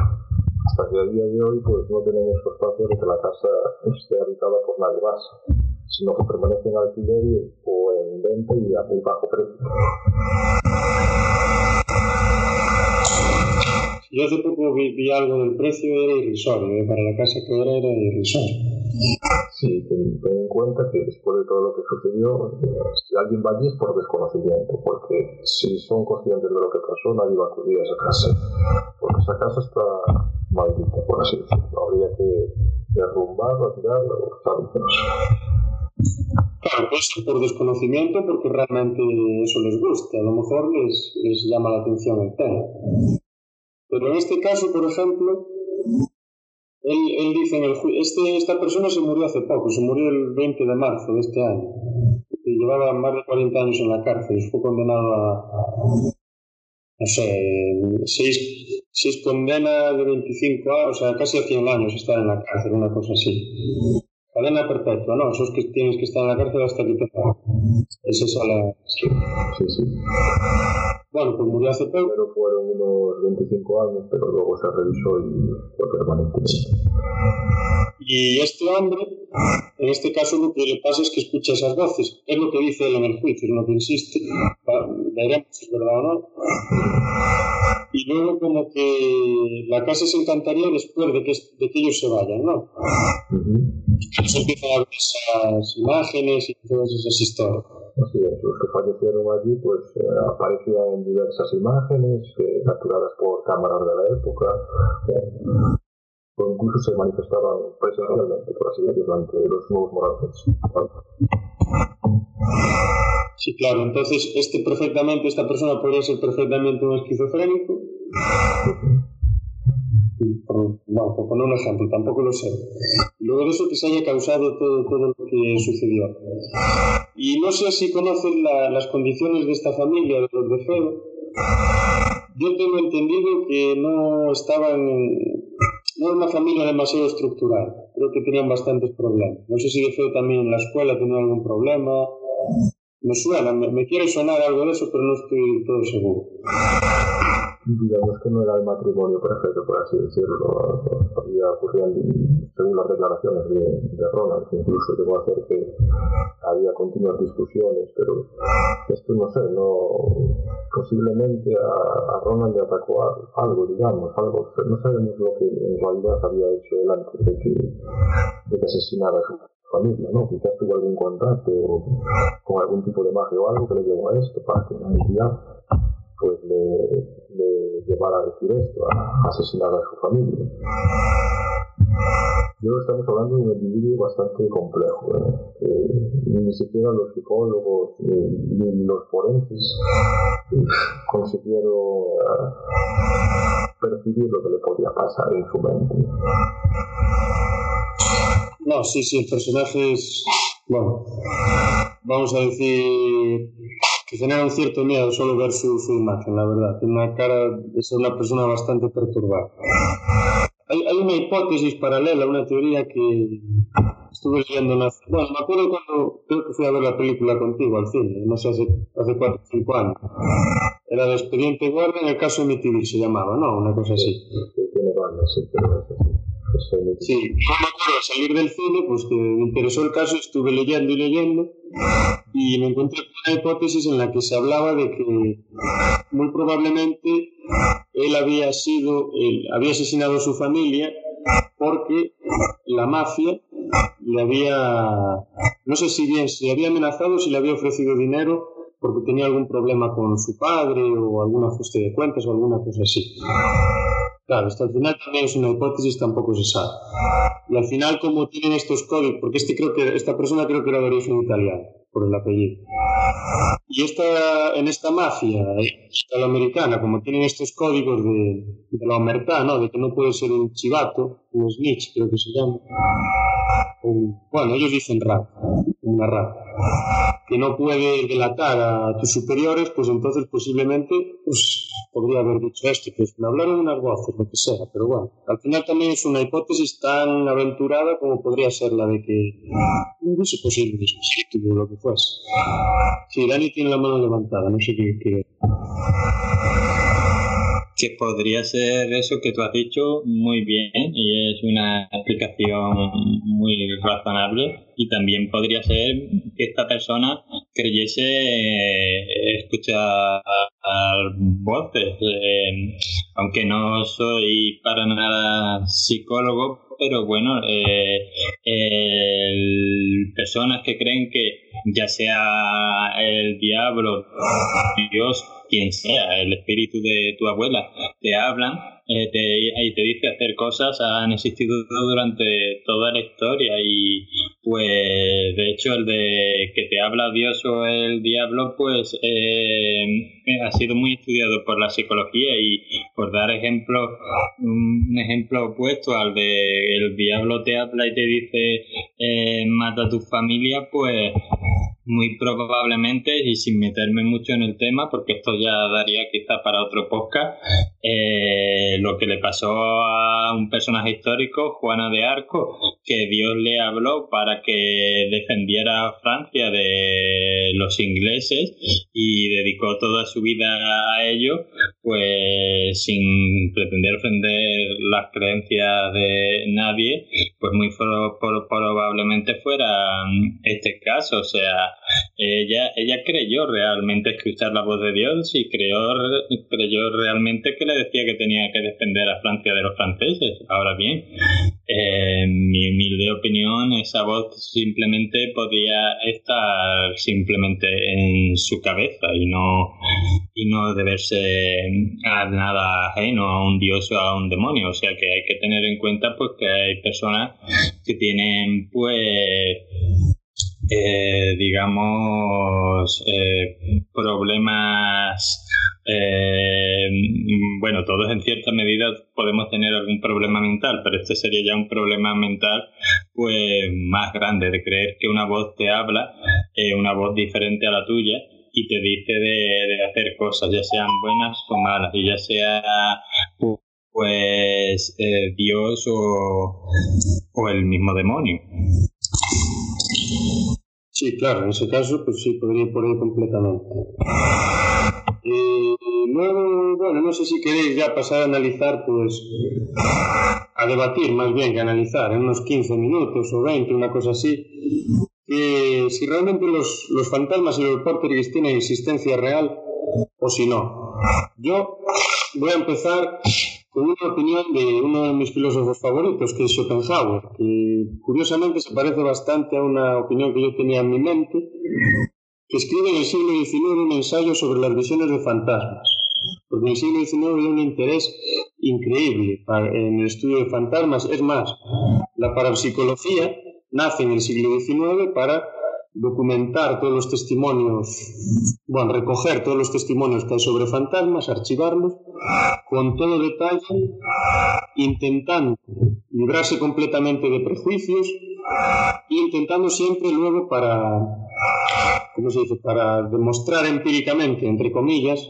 Hasta que a día de hoy pues no tenemos constancia de que la casa esté habitada por nadie más sino que permanece en alquiler o en venta y a muy bajo precio. Yo hace poco vi, vi algo del precio, era irrisorio, ¿eh? para la casa que era, era irrisorio. Sí, ten, en cuenta que después de todo lo que sucedió, si alguien va allí es por desconocimiento, porque si son conscientes de lo que pasó, nadie va a acudir a esa casa, porque esa casa está maldita, por así decirlo. Habría que derrumbarla, tirarla, ¿sabes? Claro, pues por desconocimiento, porque realmente eso les gusta, a lo mejor les, llama la atención el tema. Pero en este caso, por ejemplo, él, dice en el este, esta persona se murió hace poco, se murió el 20 de marzo de este año. Llevaba más de 40 años en la cárcel fue condenado a, no sé, seis, seis condenas de 25 años, o sea, casi a 100 años estar en la cárcel, una cosa así perpetua, no, eso es que tienes que estar en la cárcel hasta que te Es la... Sí, sí, sí. Bueno, pues murió hace poco. Pero fueron unos 25 años, pero luego se revisó y fue permanente. Y este hombre, en este caso lo que le pasa es que escucha esas voces. Es lo que dice él en el juicio, es lo que insiste. Veremos si es verdad o no. Y luego como que la casa se encantaría después de que, de que ellos se vayan, ¿no? Uh -huh. Se empiezan a ver esas imágenes y todas esas historias. Así es, los que fallecieron allí pues eh, aparecían en diversas imágenes eh, capturadas por cámaras de la época eh, o incluso se manifestaban presencialmente, por así decirlo, ante los nuevos moradores. Sí, claro, entonces este perfectamente, esta persona podría ser perfectamente un esquizofrénico. Bueno, por poner un ejemplo, tampoco lo sé. Luego de eso que se haya causado todo, todo lo que sucedió. Y no sé si conocen la, las condiciones de esta familia, de los de Feo. Yo tengo entendido que no estaban no era una familia demasiado estructural. Creo que tenían bastantes problemas. No sé si de Feo también en la escuela tenía algún problema. Me suena, me, me quiere sonar algo de eso, pero no estoy todo seguro digamos que no era el matrimonio perfecto, por así decirlo. Había ocurrido, según las declaraciones de, de Ronald, que incluso llegó a hacer que había continuas discusiones, pero esto no sé, no posiblemente a, a Ronald le atacó algo, digamos, algo. No sabemos lo que en realidad había hecho él antes de que, de que asesinara a su familia, ¿no? Quizás tuvo algún contacto con algún tipo de magia o algo que le llevó a esto, para que entidad pues le, le a decir esto, a asesinar a su familia. Yo estamos hablando de un individuo bastante complejo, ¿eh? eh, ni siquiera los psicólogos ni, los forenses consiguieron uh, percibir lo que le podía pasar en su mente. No, sí, sí, el personaje es, bueno, vamos a decir que genera un cierto miedo solo ver su, su imagen, la verdad. Tiene una cara de ser una persona bastante perturbada. Hay, hay, una hipótesis paralela, una teoría que estuve leyendo. En la... Bueno, me acuerdo cuando creo que fui a ver la película contigo al cine, no sé, hace, hace 4 o 5 años. Era de Expediente Guardia en el caso de Emitivir, se llamaba, ¿no? Una cosa así. Sí, yo me acuerdo al salir del cine, pues que me interesó el caso, estuve leyendo y leyendo y me encontré con una hipótesis en la que se hablaba de que muy probablemente él había sido, él había asesinado a su familia porque la mafia le había, no sé si bien se le había amenazado si le había ofrecido dinero porque tenía algún problema con su padre o algún ajuste de cuentas o alguna cosa así. Claro, esto al final también es una hipótesis, tampoco se sabe. Y al final, como tienen estos códigos, porque este creo que, esta persona creo que era de origen italiano, por el apellido. Y esta, en esta mafia italoamericana, como tienen estos códigos de, de la omertad, ¿no? de que no puede ser un chivato, un snitch creo que se llama, bueno, ellos dicen rata, una rata, que no puede delatar a tus superiores, pues entonces posiblemente pues, podría haber dicho esto, pues me hablaron unas voces, lo que sea, pero bueno, al final también es una hipótesis tan aventurada como podría ser la de que no es posible o lo que fuese. Sí, Dani tiene la mano levantada, no sé qué quiere que podría ser eso que tú has dicho muy bien y es una explicación muy razonable y también podría ser que esta persona creyese eh, escuchar voces eh, aunque no soy para nada psicólogo pero bueno, eh, personas que creen que ya sea el diablo, Dios, quien sea, el espíritu de tu abuela, te hablan eh, te, y te dice hacer cosas, han existido durante toda la historia y pues de hecho el de que te habla Dios o el diablo pues eh, ha sido muy estudiado por la psicología y por dar ejemplo un ejemplo opuesto al de el diablo te habla y te dice eh, mata a tu familia pues muy probablemente, y sin meterme mucho en el tema, porque esto ya daría quizá para otro podcast, eh, lo que le pasó a un personaje histórico, Juana de Arco, que Dios le habló para que defendiera a Francia de los ingleses y dedicó toda su vida a ello, pues sin pretender ofender las creencias de nadie, pues muy probablemente fuera este caso, o sea, ella, ella creyó realmente escuchar la voz de Dios y creyó, creyó realmente que le decía que tenía que defender a Francia de los franceses. Ahora bien, en mi humilde opinión, esa voz simplemente podía estar simplemente en su cabeza y no, y no deberse a nada ajeno, a un dios o a un demonio. O sea que hay que tener en cuenta pues que hay personas que tienen pues eh, digamos, eh, problemas, eh, bueno, todos en cierta medida podemos tener algún problema mental, pero este sería ya un problema mental pues más grande, de creer que una voz te habla, una voz diferente a la tuya, y te dice de, hacer cosas, ya sean buenas o malas, y ya sea pues Dios o, o el mismo demonio. Sí, claro, en ese caso, pues sí, podría ir por ahí completamente. Y luego, bueno, no sé si queréis ya pasar a analizar, pues, a debatir más bien que analizar en unos 15 minutos o 20, una cosa así, que si realmente los, los fantasmas y los poltergeist tienen existencia real o si no. Yo voy a empezar con una opinión de uno de mis filósofos favoritos, que es Schopenhauer, que curiosamente se parece bastante a una opinión que yo tenía en mi mente, que escribe en el siglo XIX un ensayo sobre las visiones de fantasmas. Porque en el siglo XIX había un interés increíble en el estudio de fantasmas. Es más, la parapsicología nace en el siglo XIX para documentar todos los testimonios, bueno, recoger todos los testimonios que hay sobre fantasmas, archivarlos con todo detalle, intentando librarse completamente de prejuicios e intentando siempre luego para, ¿cómo se dice?, para demostrar empíricamente, entre comillas,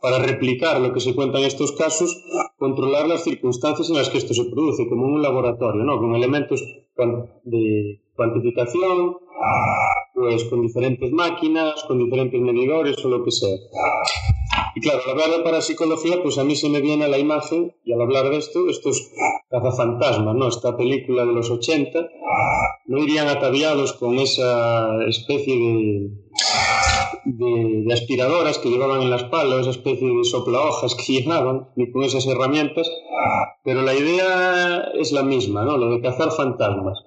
para replicar lo que se cuenta en estos casos, controlar las circunstancias en las que esto se produce, como en un laboratorio, ¿no? Con elementos de cuantificación, pues con diferentes máquinas, con diferentes medidores o lo que sea. Y claro, al hablar de parapsicología, pues a mí se me viene a la imagen, y al hablar de esto, estos cazafantasmas, ¿no? Esta película de los 80, no irían ataviados con esa especie de, de, aspiradoras que llevaban en la espalda, esa especie de sopla hojas que llenaban, ni con esas herramientas, pero la idea es la misma, ¿no? Lo de cazar fantasmas.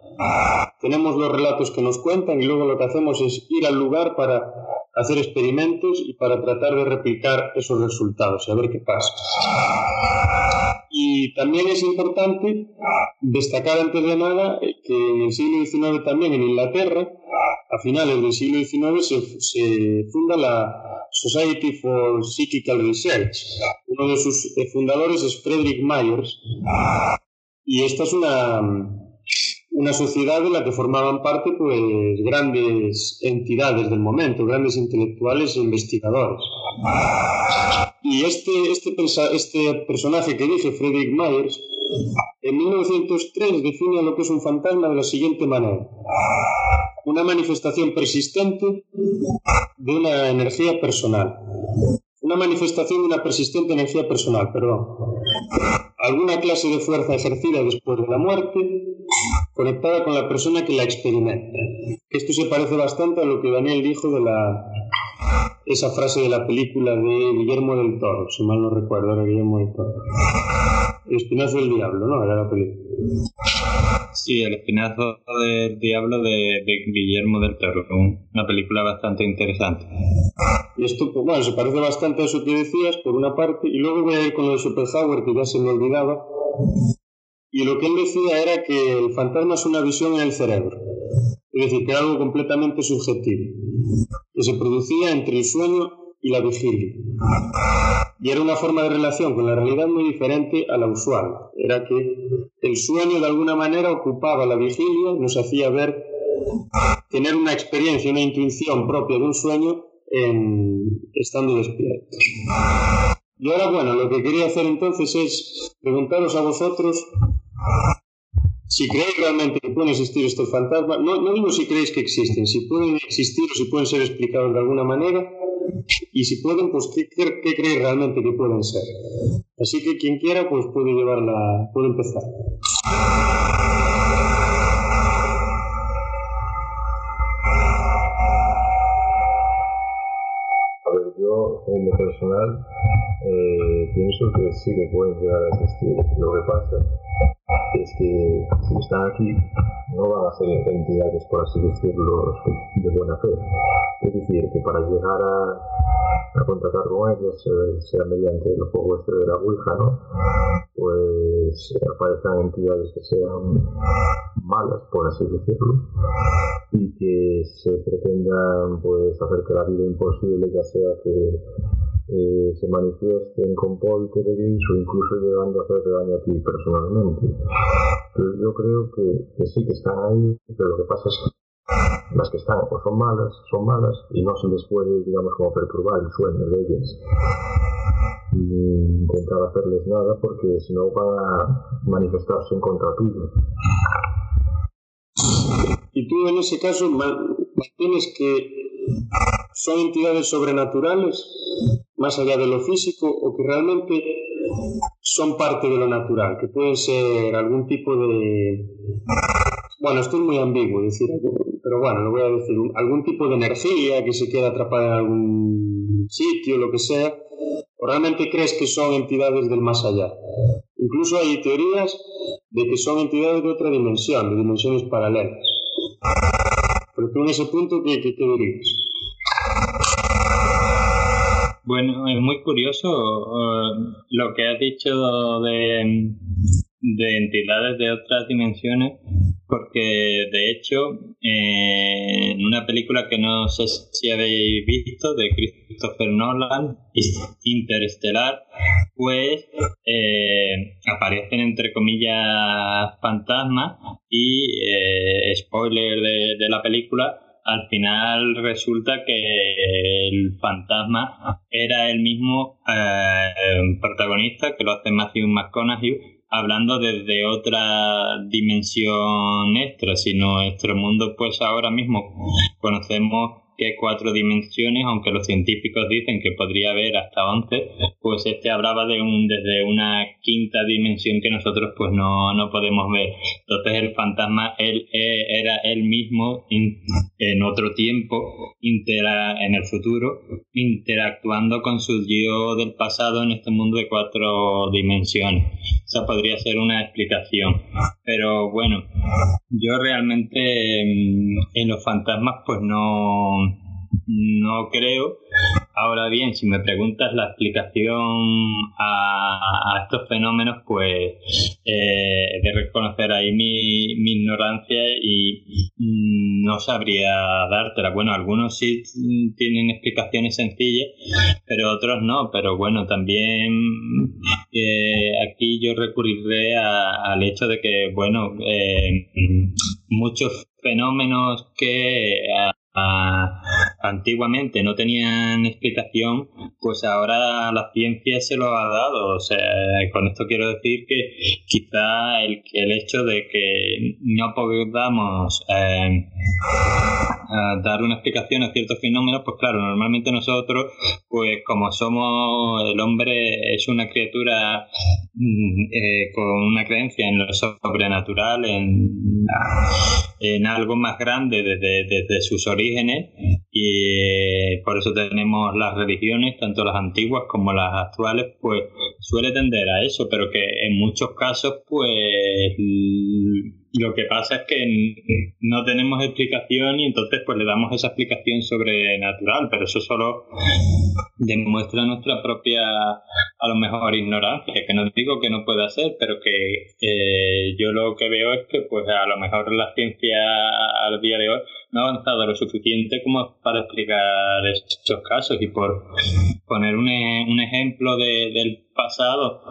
Tenemos los relatos que nos cuentan y luego lo que hacemos es ir al lugar para hacer experimentos y para tratar de replicar esos resultados y a ver qué pasa. Y también es importante destacar antes de nada que en el siglo XIX también en Inglaterra, a finales del siglo XIX, se, se funda la Society for Psychical Research. Uno de sus fundadores es Frederick Myers. Y esta es una, una sociedad de la que formaban parte pues grandes entidades del momento, grandes intelectuales e investigadores. Y este, este, este personaje que dije, Frederick Myers, en 1903 define lo que es un fantasma de la siguiente manera. Una manifestación persistente de una energía personal. Una manifestación de una persistente energía personal, perdón. Alguna clase de fuerza ejercida después de la muerte, conectada con la persona que la experimenta. Esto se parece bastante a lo que Daniel dijo de la esa frase de la película de Guillermo del Toro, si mal no recuerdo, era Guillermo del Toro. El espinazo del diablo, ¿no? Era la película. Sí, El espinazo del diablo de, Guillermo del Toro, una película bastante interesante. Y esto, pues, bueno, se parece bastante a eso que decías, por una parte, y luego voy a ir con lo de Schopenhauer, que ya se me olvidaba. Y lo que él decía era que el fantasma es una visión en el cerebro. Es decir, que era algo completamente subjetivo, que se producía entre el sueño y la vigilia. Y era una forma de relación con la realidad muy diferente a la usual. Era que el sueño de alguna manera ocupaba la vigilia, nos hacía ver, tener una experiencia, una intuición propia de un sueño en, estando despiertos. Y ahora, bueno, lo que quería hacer entonces es preguntaros a vosotros si creéis realmente que pueden existir estos fantasmas, no, no digo si creéis que existen, si pueden existir o si pueden ser explicados de alguna manera, y si pueden, pues qué, creéis realmente que pueden ser. Así que quien quiera, pues puede llevarla, puede empezar. A ver, yo en lo personal eh, pienso que sí que pueden llegar a existir. Lo que pasa es que si están aquí no van a ser entidades, por así decirlo, de buena fe. Es decir, que para llegar a, a contratar con ellos, eh, sea mediante el juego este de la Ouija, ¿no? pues aparezcan entidades que sean malas, por así decirlo, y que se pretendan pues, hacer que la vida imposible, ya sea que eh, se manifiesten con poltergeist o incluso llegando a hacer daño a ti personalmente. Yo creo que, sí que están ahí, pero lo que pasa es que las que están o son malas, son malas y no se les puede, digamos, como perturbar el sueño de ellas ni intentar hacerles nada porque si no van a manifestarse en contra tuyo. Y tú en ese caso tienes que son entidades sobrenaturales más allá de lo físico o que realmente son parte de lo natural, que pueden ser algún tipo de... Bueno, esto es muy ambiguo decir, pero bueno, lo voy a decir, algún tipo de energía que se queda atrapada en algún sitio, lo que sea, o realmente crees que son entidades del más allá. Incluso hay teorías de que son entidades de otra dimensión, de dimensiones paralelas. Pero tú en ese punto, ¿qué, qué, qué dirías? Bueno, es muy curioso uh, lo que has dicho de, de entidades de otras dimensiones, porque de hecho, eh, en una película que no sé si habéis visto, de Christopher Nolan, Interestelar, pues eh, aparecen entre comillas fantasmas y, eh, spoiler de, de la película, al final resulta que el fantasma era el mismo eh, protagonista que lo hace Matthew McConaughey hablando desde otra dimensión extra. Si nuestro mundo pues ahora mismo conocemos que cuatro dimensiones, aunque los científicos dicen que podría haber hasta once, pues este hablaba de un desde una quinta dimensión que nosotros pues no, no podemos ver. Entonces el fantasma él, eh, era él mismo en otro tiempo, en el futuro, interactuando con su yo del pasado en este mundo de cuatro dimensiones. Esa podría ser una explicación. Pero bueno, yo realmente mm, en los fantasmas pues no, no creo. Ahora bien, si me preguntas la explicación a, estos fenómenos, pues eh, de reconocer ahí mi, ignorancia y no sabría dártela. Bueno, algunos sí tienen explicaciones sencillas, pero otros no. Pero bueno, también eh, aquí yo recurriré al hecho de que, bueno, eh, muchos fenómenos que antiguamente no tenían explicación, pues ahora la ciencia se lo ha dado. O sea, con esto quiero decir que quizá el, el hecho de que no podamos eh, dar una explicación a ciertos fenómenos, pues claro, normalmente nosotros, pues como somos, el hombre es una criatura mm, eh, con una creencia en lo sobrenatural, en, en algo más grande desde, desde sus orígenes, y por eso tenemos las religiones, tanto las antiguas como las actuales, pues suele tender a eso, pero que en muchos casos pues lo que pasa es que no tenemos explicación y entonces pues le damos esa explicación sobrenatural, pero eso solo demuestra nuestra propia, a lo mejor, ignorancia, que no digo que no pueda ser, pero que eh, yo lo que veo es que pues a lo mejor la ciencia al día de hoy no ha avanzado lo suficiente como para explicar estos casos. Y por poner un, un ejemplo de, del pasado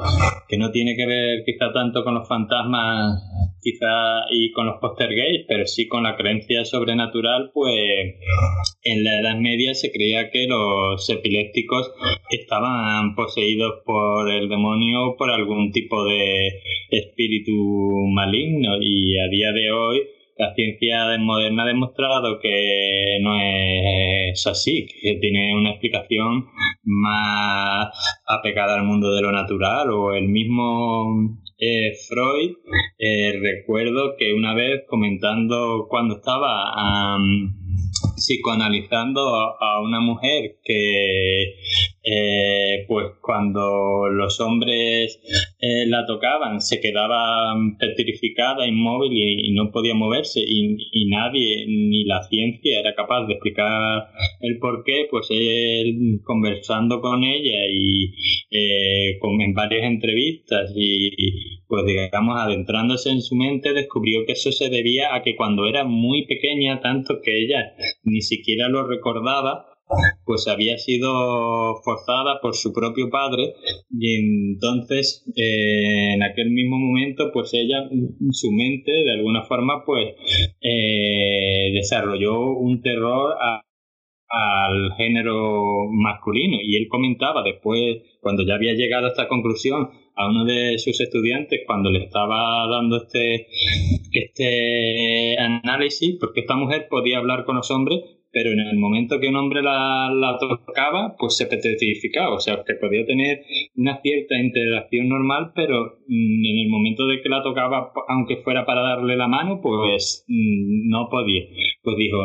que no tiene que ver quizá tanto con los fantasmas quizá y con los gays pero sí con la creencia sobrenatural, pues en la Edad Media se creía que los epilépticos estaban poseídos por el demonio o por algún tipo de espíritu maligno y a día de hoy la ciencia moderna ha demostrado que no es así, que tiene una explicación más apegada al mundo de lo natural o el mismo eh, Freud, eh, recuerdo que una vez comentando cuando estaba psicoanalizando a, una mujer que eh, pues cuando los hombres eh, la tocaban se quedaba petrificada, inmóvil y, no podía moverse y, nadie, ni la ciencia era capaz de explicar el por qué, pues él conversando con ella y eh, con, en varias entrevistas y pues digamos adentrándose en su mente descubrió que eso se debía a que cuando era muy pequeña, tanto que ella ni siquiera lo recordaba, pues había sido forzada por su propio padre y entonces eh, en aquel mismo momento pues ella su mente de alguna forma pues eh, desarrolló un terror al género masculino. Y él comentaba después cuando ya había llegado a esta conclusión a uno de sus estudiantes cuando le estaba dando este este análisis porque esta mujer podía hablar con los hombres pero en el momento que un hombre la, la tocaba, pues se petrificaba, o sea, que podía tener una cierta interacción normal, pero mm, en el momento de que la tocaba, aunque fuera para darle la mano, pues mm, no podía. Pues dijo,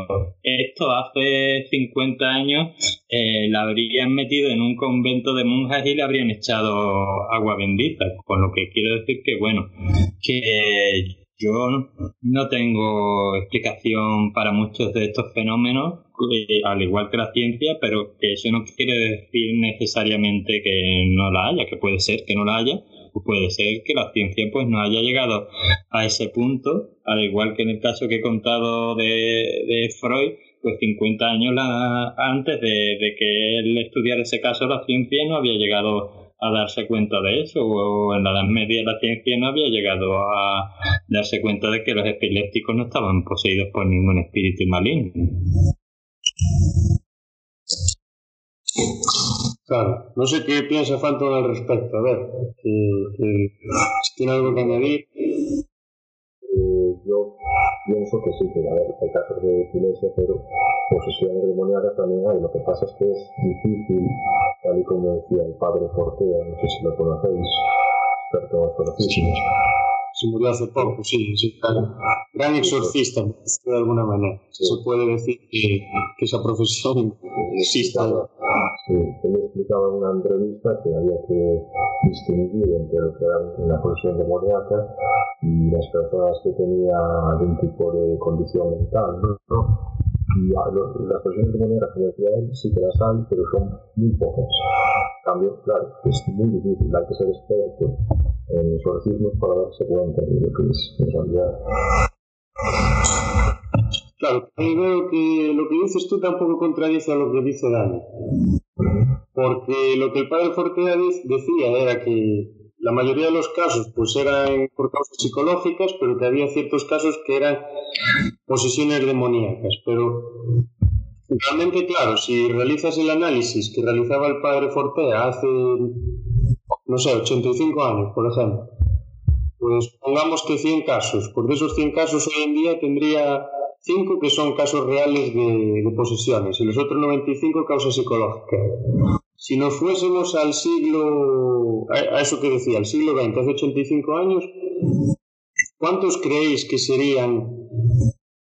esto hace 50 años eh, la habrían metido en un convento de monjas y le habrían echado agua bendita, con lo que quiero decir que, bueno, que yo no tengo explicación para muchos de estos fenómenos, eh, al igual que la ciencia, pero eso no quiere decir necesariamente que no la haya, que puede ser que no la haya, o puede ser que la ciencia pues no haya llegado a ese punto, al igual que en el caso que he contado de, Freud, pues 50 años antes de, de que él estudiara ese caso, la ciencia no había llegado a darse cuenta de eso, o en la Edad Media la ciencia no había llegado a darse cuenta de que los epilépticos no estaban poseídos por ningún espíritu maligno. Claro, no sé qué piensa Phantom al respecto, a ver, si tiene algo que añadir. Pienso que sí, que a ver, hay casos de epilepsia, pero posesiones demoníacas también hay, lo que pasa es que es difícil, tal y como decía el padre Fortea, no sé si lo conocéis, experto en exorcismo. Se murió hace poco, sí, sí, claro. Gran exorcista, de alguna manera. Se puede decir que, que esa profesión existe. Sí, él explicaba en una entrevista que había que distinguir entre lo que era una posesión demoníaca las personas que tenían algún tipo de condición mental, ¿no? Y las posesiones demoníacas que decía él sí que las hay, pero son muy pocas. Cambio, claro, es muy difícil, hay que ser experto en exorcismos para darse cuenta de lo que es. Claro, ahí veo que lo que dices tú tampoco contradice a lo que dice Dani. Porque lo que el padre Fortea decía era que la mayoría de los casos pues eran por causas psicológicas, pero que había ciertos casos que eran posesiones demoníacas. Pero realmente, claro, si realizas el análisis que realizaba el padre Fortea hace, no sé, 85 años, por ejemplo, pues pongamos que 100 casos, pues esos 100 casos hoy en día tendría 5 que son casos reales de posesiones y los otros 95 causas psicológicas si nos fuésemos al siglo, a, eso que decía, al siglo XX, hace 85 años, ¿cuántos creéis que serían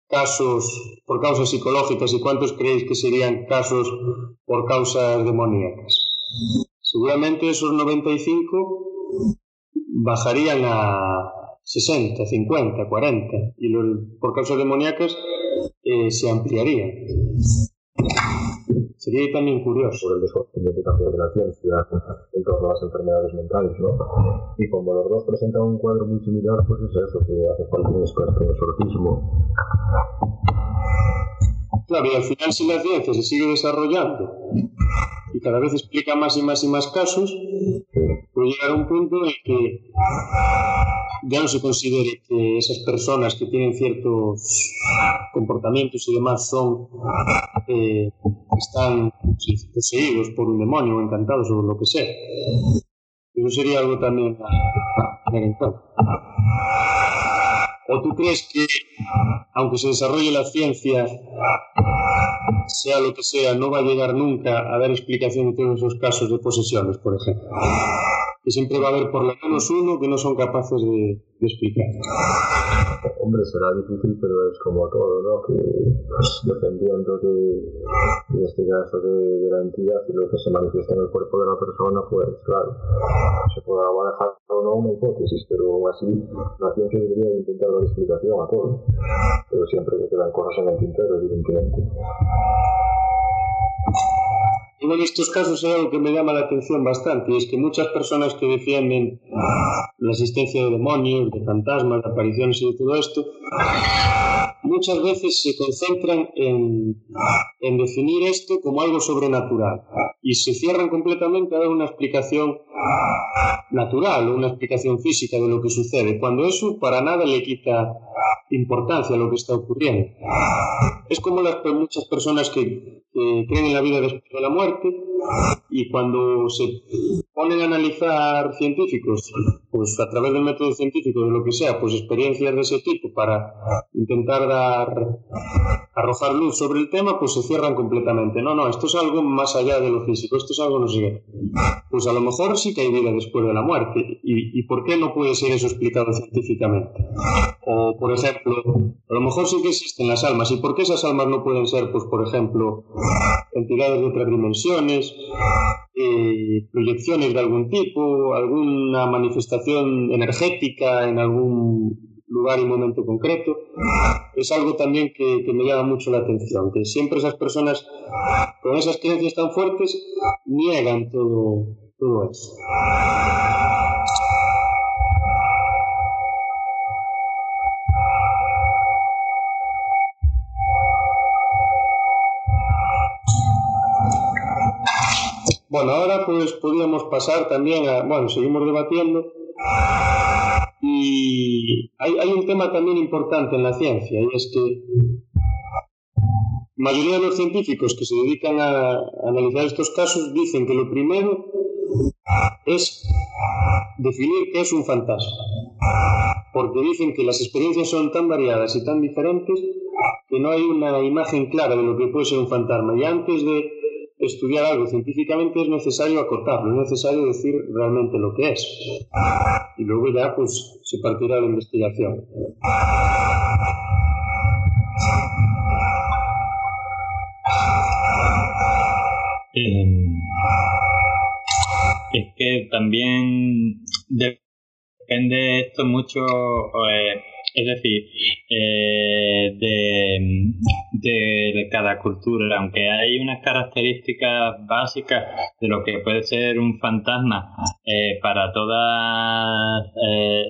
casos por causas psicológicas y cuántos creéis que serían casos por causas demoníacas? Seguramente esos 95 bajarían a 60, 50, 40 y por causas demoníacas eh, se ampliarían. Sería también curioso. Por el desconocimiento de la ciencia en torno a las enfermedades mentales, ¿no? Y como los dos presentan un cuadro muy similar, pues es eso, que hace falta un experto en exorcismo. Claro, y al final si la ciencia se sigue desarrollando y cada vez explica más y más y más casos, puede llegar a un punto en que ya no se considere que esas personas que tienen ciertos comportamientos y demás son eh, están poseídos por un demonio o encantados o lo que sea. Eso sería algo también. ¿O tú crees que, aunque se desarrolle la ciencia, sea lo que sea, no va a llegar nunca a dar explicación de todos esos casos de posesiones, por ejemplo? Que siempre va a haber por lo menos uno que no son capaces de, explicar. Hombre, será difícil, pero es como todo, ¿no? Que pues, dependiendo de, en este caso, de, la entidad y lo que se manifiesta en el cuerpo de la persona, pues claro, se podrá manejar o no una hipótesis, pero así la ciencia debería intentar dar explicación a todo, pero siempre que quedan cosas en el tintero, evidentemente. En estos casos hay algo que me llama la atención bastante, y es que muchas personas que defienden la existencia de demonios, de fantasmas, de apariciones y de todo esto, muchas veces se concentran en, en definir esto como algo sobrenatural y se cierran completamente a dar una explicación natural o una explicación física de lo que sucede, cuando eso para nada le quita importancia a lo que está ocurriendo. Es como las muchas personas que, creen en la vida después de la muerte y cuando se ponen a analizar científicos, pues a través del método científico, de lo que sea, pues experiencias de ese tipo para intentar dar, arrojar luz sobre el tema, pues se cierran completamente. No, no, esto es algo más allá de lo físico, esto es algo no sé Pues a lo mejor sí que hay vida después de la muerte. ¿Y, y por qué no puede ser eso explicado científicamente? O, por ejemplo, a lo mejor sí que existen las almas. ¿Y por qué esas almas no pueden ser, pues, por ejemplo, entidades de otras dimensiones, eh, proyecciones de algún tipo, alguna manifestación energética en algún lugar y momento concreto? Es algo también que, que me llama mucho la atención, que siempre esas personas con esas creencias tan fuertes niegan todo, todo eso. Bueno, ahora pues podríamos pasar también a, bueno, seguimos debatiendo y hay, hay un tema también importante en la ciencia y es que la mayoría de los científicos que se dedican a analizar estos casos dicen que lo primero es definir qué es un fantasma. Porque dicen que las experiencias son tan variadas y tan diferentes que no hay una imagen clara de lo que puede ser un fantasma. Y antes de estudiar algo científicamente es necesario acotarlo, es necesario decir realmente lo que es. Y luego ya pues se partirá la investigación. Em, es que también depende esto mucho, eh, es decir, eh, de, cada cultura, aunque hay unas características básicas de lo que puede ser un fantasma eh, para todas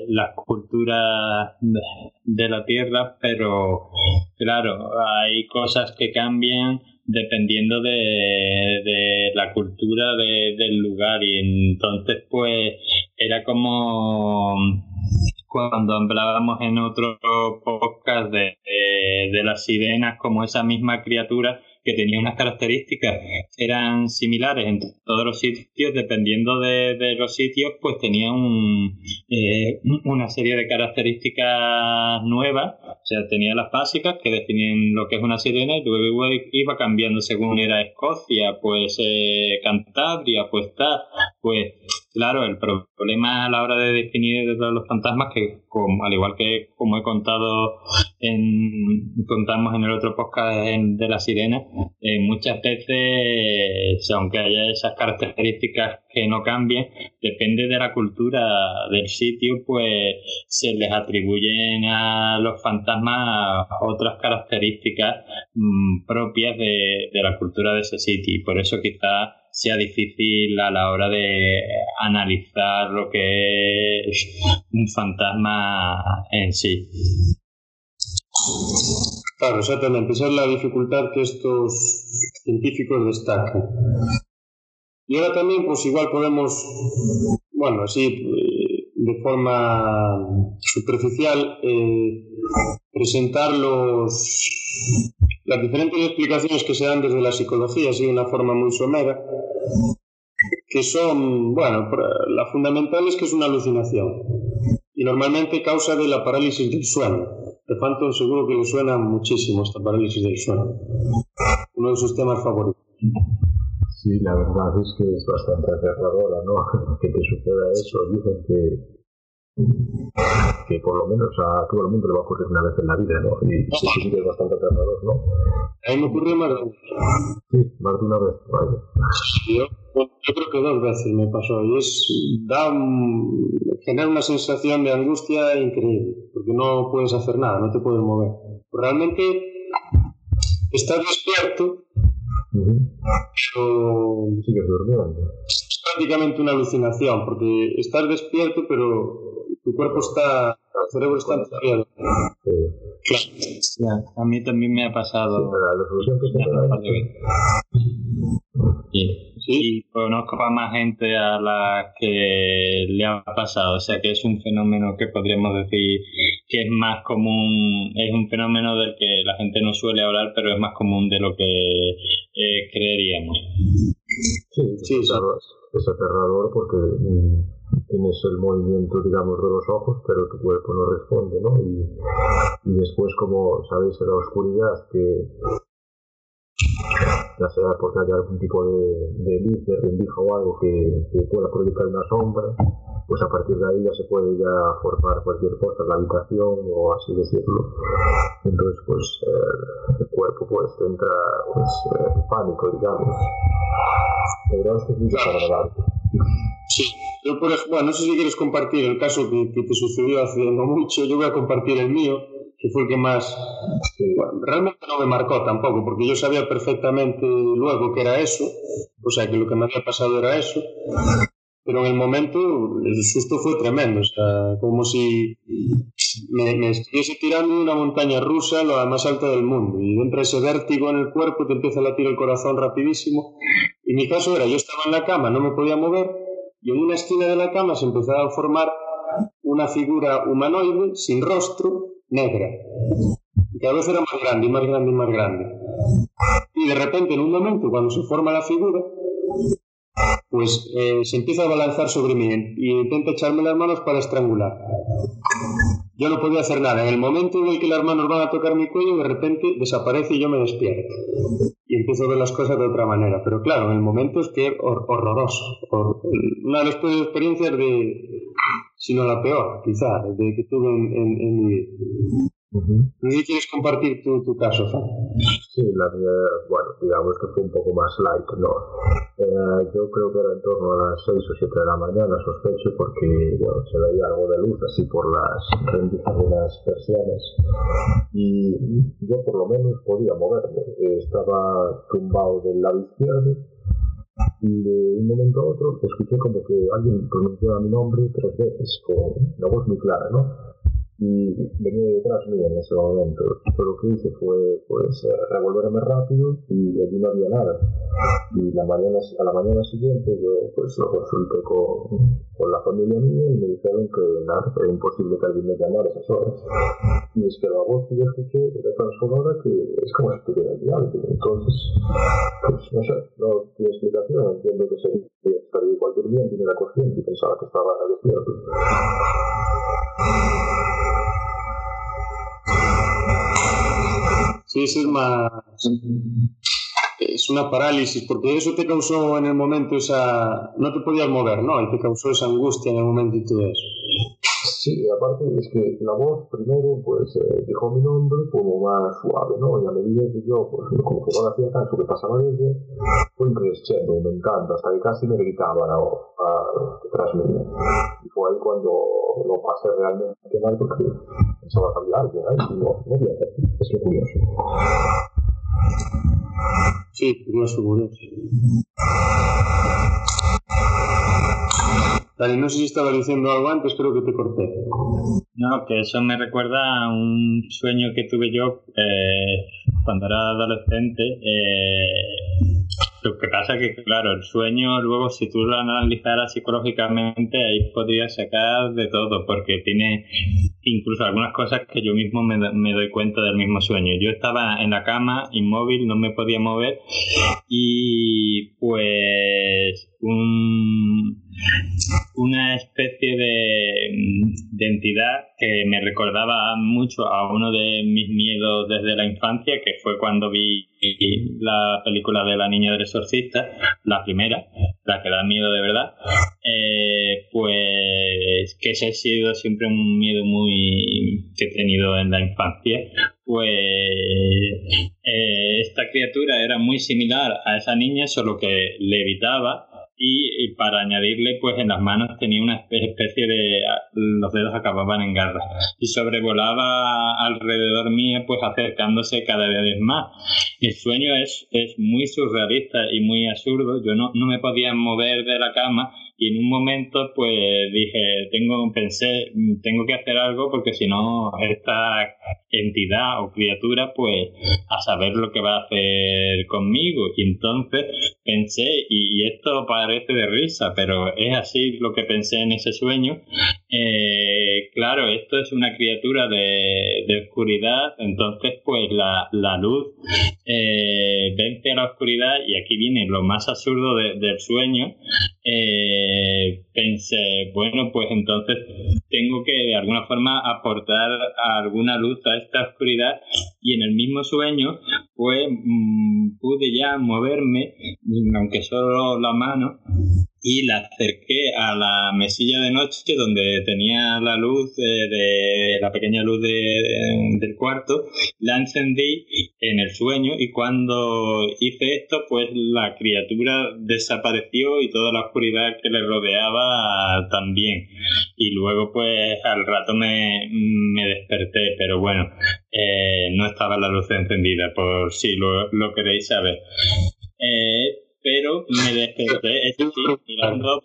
las culturas de la Tierra, pero claro, hay cosas que cambian dependiendo de, de la cultura del lugar. Y entonces pues era como cuando hablábamos en otro podcast de, las sirenas como esa misma criatura que tenía unas características eran similares en todos los sitios, dependiendo de, de los sitios, pues tenía un, eh, una serie de características nuevas, o sea, tenía las básicas que definían lo que es una sirena y luego iba cambiando según era Escocia, pues eh, Cantabria, pues tal, pues Claro, el problema a la hora de definir los fantasmas, que al igual que como he contado en, contamos en el otro podcast de la sirena, eh, muchas veces, aunque haya esas características que no cambien, depende de la cultura del sitio, pues se les atribuyen a los fantasmas otras características mm, propias de, de la cultura de ese sitio. Y por eso quizás sea difícil a la hora de analizar lo que es un fantasma en sí. Claro, exactamente. Esa es la dificultad que estos científicos destacan. Y ahora también, pues igual podemos, bueno, así forma superficial, eh, presentar los, las diferentes explicaciones que se dan desde la psicología, así de una forma muy somera, que son, bueno, la fundamental es que es una alucinación y normalmente causa de la parálisis del sueño. De Phantom seguro que le suena muchísimo esta parálisis del sueño. Uno de sus temas favoritos. Sí, la verdad es que es bastante aterradora, ¿no? que te suceda eso. Dicen que que por lo menos a todo el mundo le va a ocurrir una vez en la vida, ¿no? Y sí, sí que es bastante aterrador, ¿no? A mí me ocurrió más de Sí, más de una vez, vaya. Yo, yo creo que dos veces me pasó y es, da, genera una sensación de angustia increíble, porque no puedes hacer nada, no te puedes mover. Realmente estás despierto, pero... Sigues durmiendo. Es prácticamente una alucinación, porque estás despierto, pero tu cuerpo está, el cerebro está enfriado. Claro. a mí también me ha pasado. Sí, Y conozco a más gente a la que le ha pasado, o sea que es un fenómeno que podríamos decir que es más común, es un fenómeno del que la gente no suele hablar, pero es más común de lo que eh, creeríamos. Sí, sí, es aterrador porque mm, tienes el movimiento, digamos, de los ojos, pero tu cuerpo no responde, ¿no? Y, después, como sabéis, en la oscuridad, que ya sea porque haya algún tipo de, de luz, de rendija o algo que, que, pueda proyectar una sombra, pues a partir de ahí ya se puede ya formar cualquier cosa la habitación o así decirlo. Entonces, pues eh, el cuerpo pues entra pues, eh, en pánico, digamos. Pero es que es muy Sí, yo por ejemplo, bueno, no sé si quieres compartir el caso que, que, te sucedió hace no mucho, yo voy a compartir el mío, que fue el que más, bueno, realmente no me marcó tampoco, porque yo sabía perfectamente luego que era eso, o sea, que lo que me había pasado era eso, pero en el momento el susto fue tremendo, o sea, como si me, estuviese tirando una montaña rusa, la más alta del mundo, y entra ese vértigo en el cuerpo, te empieza a latir el corazón rapidísimo, y mi caso era, yo estaba en la cama, no me podía mover, y en una esquina de la cama se empezaba a formar una figura humanoide sin rostro, negra. Y cada vez era más grande y más grande y más grande. Y de repente, en un momento, cuando se forma la figura, pues eh, se empieza a balanzar sobre mí y intenta echarme las manos para estrangular. yo no podía hacer nada. En el momento en el que las manos van a tocar mi cuello, de repente desaparece y yo me despierto. Y empiezo a ver las cosas de otra manera. Pero claro, en el momento es que es horroroso. una de las experiencias de, si no la peor, quizá, de que tuve en mi vida. ¿Y quieres compartir tu, tu caso, Sí, la mía, bueno, digamos que fue un poco más light, ¿no? Eh, yo creo que era en torno a las 6 o 7 de la mañana, sospecho, porque bueno, se veía algo de luz así por las rendijas de las persianas. Y yo por lo menos podía moverme. Estaba tumbado del lado izquierdo y de un momento a otro escuché como que alguien pronunciaba mi nombre tres veces, con una voz muy clara, ¿no? Y venía detrás mío en ese momento. Pero lo que hice fue pues eh, revolverme rápido y allí no había nada. Y la mañana, a la mañana siguiente yo pues lo consulté con, con la familia mía y me dijeron que nada, era imposible que alguien me llamara esas horas. Y es que la voz que yo escuché era tan sonora que es como si estuviera allí alguien. Entonces, pues no sé, no tiene explicación. Entiendo que se estar cualquier día, tiene la consciente y pensaba que estaba despierto. Sí, es más. Es una parálisis, porque eso te causó en el momento esa. No te podías mover, ¿no? Y te causó esa angustia en el momento y todo eso. Sí, aparte es que la voz primero pues eh, dijo mi nombre como más suave, ¿no? Y a medida que yo, pues como que no le hacía caso que pasaba de ella, fue creciendo, aumentando, hasta que casi me gritaba la voz detrás mío. Y fue ahí cuando lo pasé realmente mal porque pensaba que había alguien ahí y no, no Es lo curioso. Sí, curioso, curioso. Dani, no sé si estaba diciendo algo antes, creo que te corté. No, que eso me recuerda a un sueño que tuve yo eh, cuando era adolescente. Eh, lo que pasa es que, claro, el sueño, luego, si tú lo analizaras psicológicamente, ahí podrías sacar de todo, porque tiene incluso algunas cosas que yo mismo me, me, doy cuenta del mismo sueño. Yo estaba en la cama, inmóvil, no me podía mover, y pues un, una especie de, de, entidad que me recordaba mucho a uno de mis miedos desde la infancia, que fue cuando vi la película de la niña del exorcista, la primera, la que da miedo de verdad, eh, pues que ese ha sido siempre un miedo muy que he tenido en la infancia, pues eh, esta criatura era muy similar a esa niña, solo que le y, para añadirle pues en las manos tenía una especie de los dedos acababan en garras y sobrevolaba alrededor mío pues acercándose cada vez más. El sueño es, es muy surrealista y muy absurdo. Yo no, no me podía mover de la cama y en un momento pues dije, tengo, pensé, tengo que hacer algo porque si no esta entidad o criatura pues a saber lo que va a hacer conmigo y entonces pensé y, esto parece de risa pero es así lo que pensé en ese sueño eh, claro esto es una criatura de, de oscuridad entonces pues la, la luz eh, vence a la oscuridad y aquí viene lo más absurdo del sueño eh, pensé, bueno, pues entonces tengo que de alguna forma aportar alguna luz a esta oscuridad y en el mismo sueño pues mm, pude ya moverme, aunque solo la mano, y la acerqué a la mesilla de noche donde tenía la luz de, la pequeña luz del cuarto, la encendí en el sueño y cuando hice esto pues la criatura desapareció y toda la oscuridad que le rodeaba también. Y luego pues al rato me, desperté pero bueno eh, no estaba la luz encendida por si lo, lo queréis saber. Eh, pero me desperté, eso sí, mirando,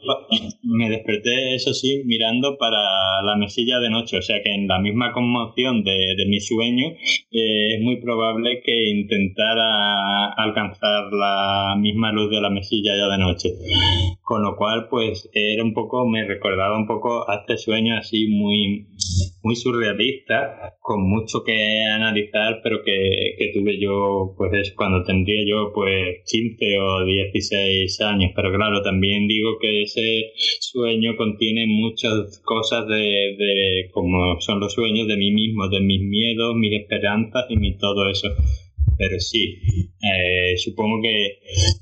me desperté, eso sí, mirando para la mesilla de noche, o sea que en la misma conmoción de, de mi sueño eh, es muy probable que intentara alcanzar la misma luz de la mesilla ya de noche, con lo cual pues era un poco, me recordaba un poco a este sueño así muy, muy surrealista, con mucho que analizar, pero que, que tuve yo, pues es cuando tendría yo pues 15 o 16 años. Pero claro, también digo que ese sueño contiene muchas cosas de, de como son los sueños de mí mismo, de mis miedos, mis esperanzas y mi todo eso pero sí, eh, supongo que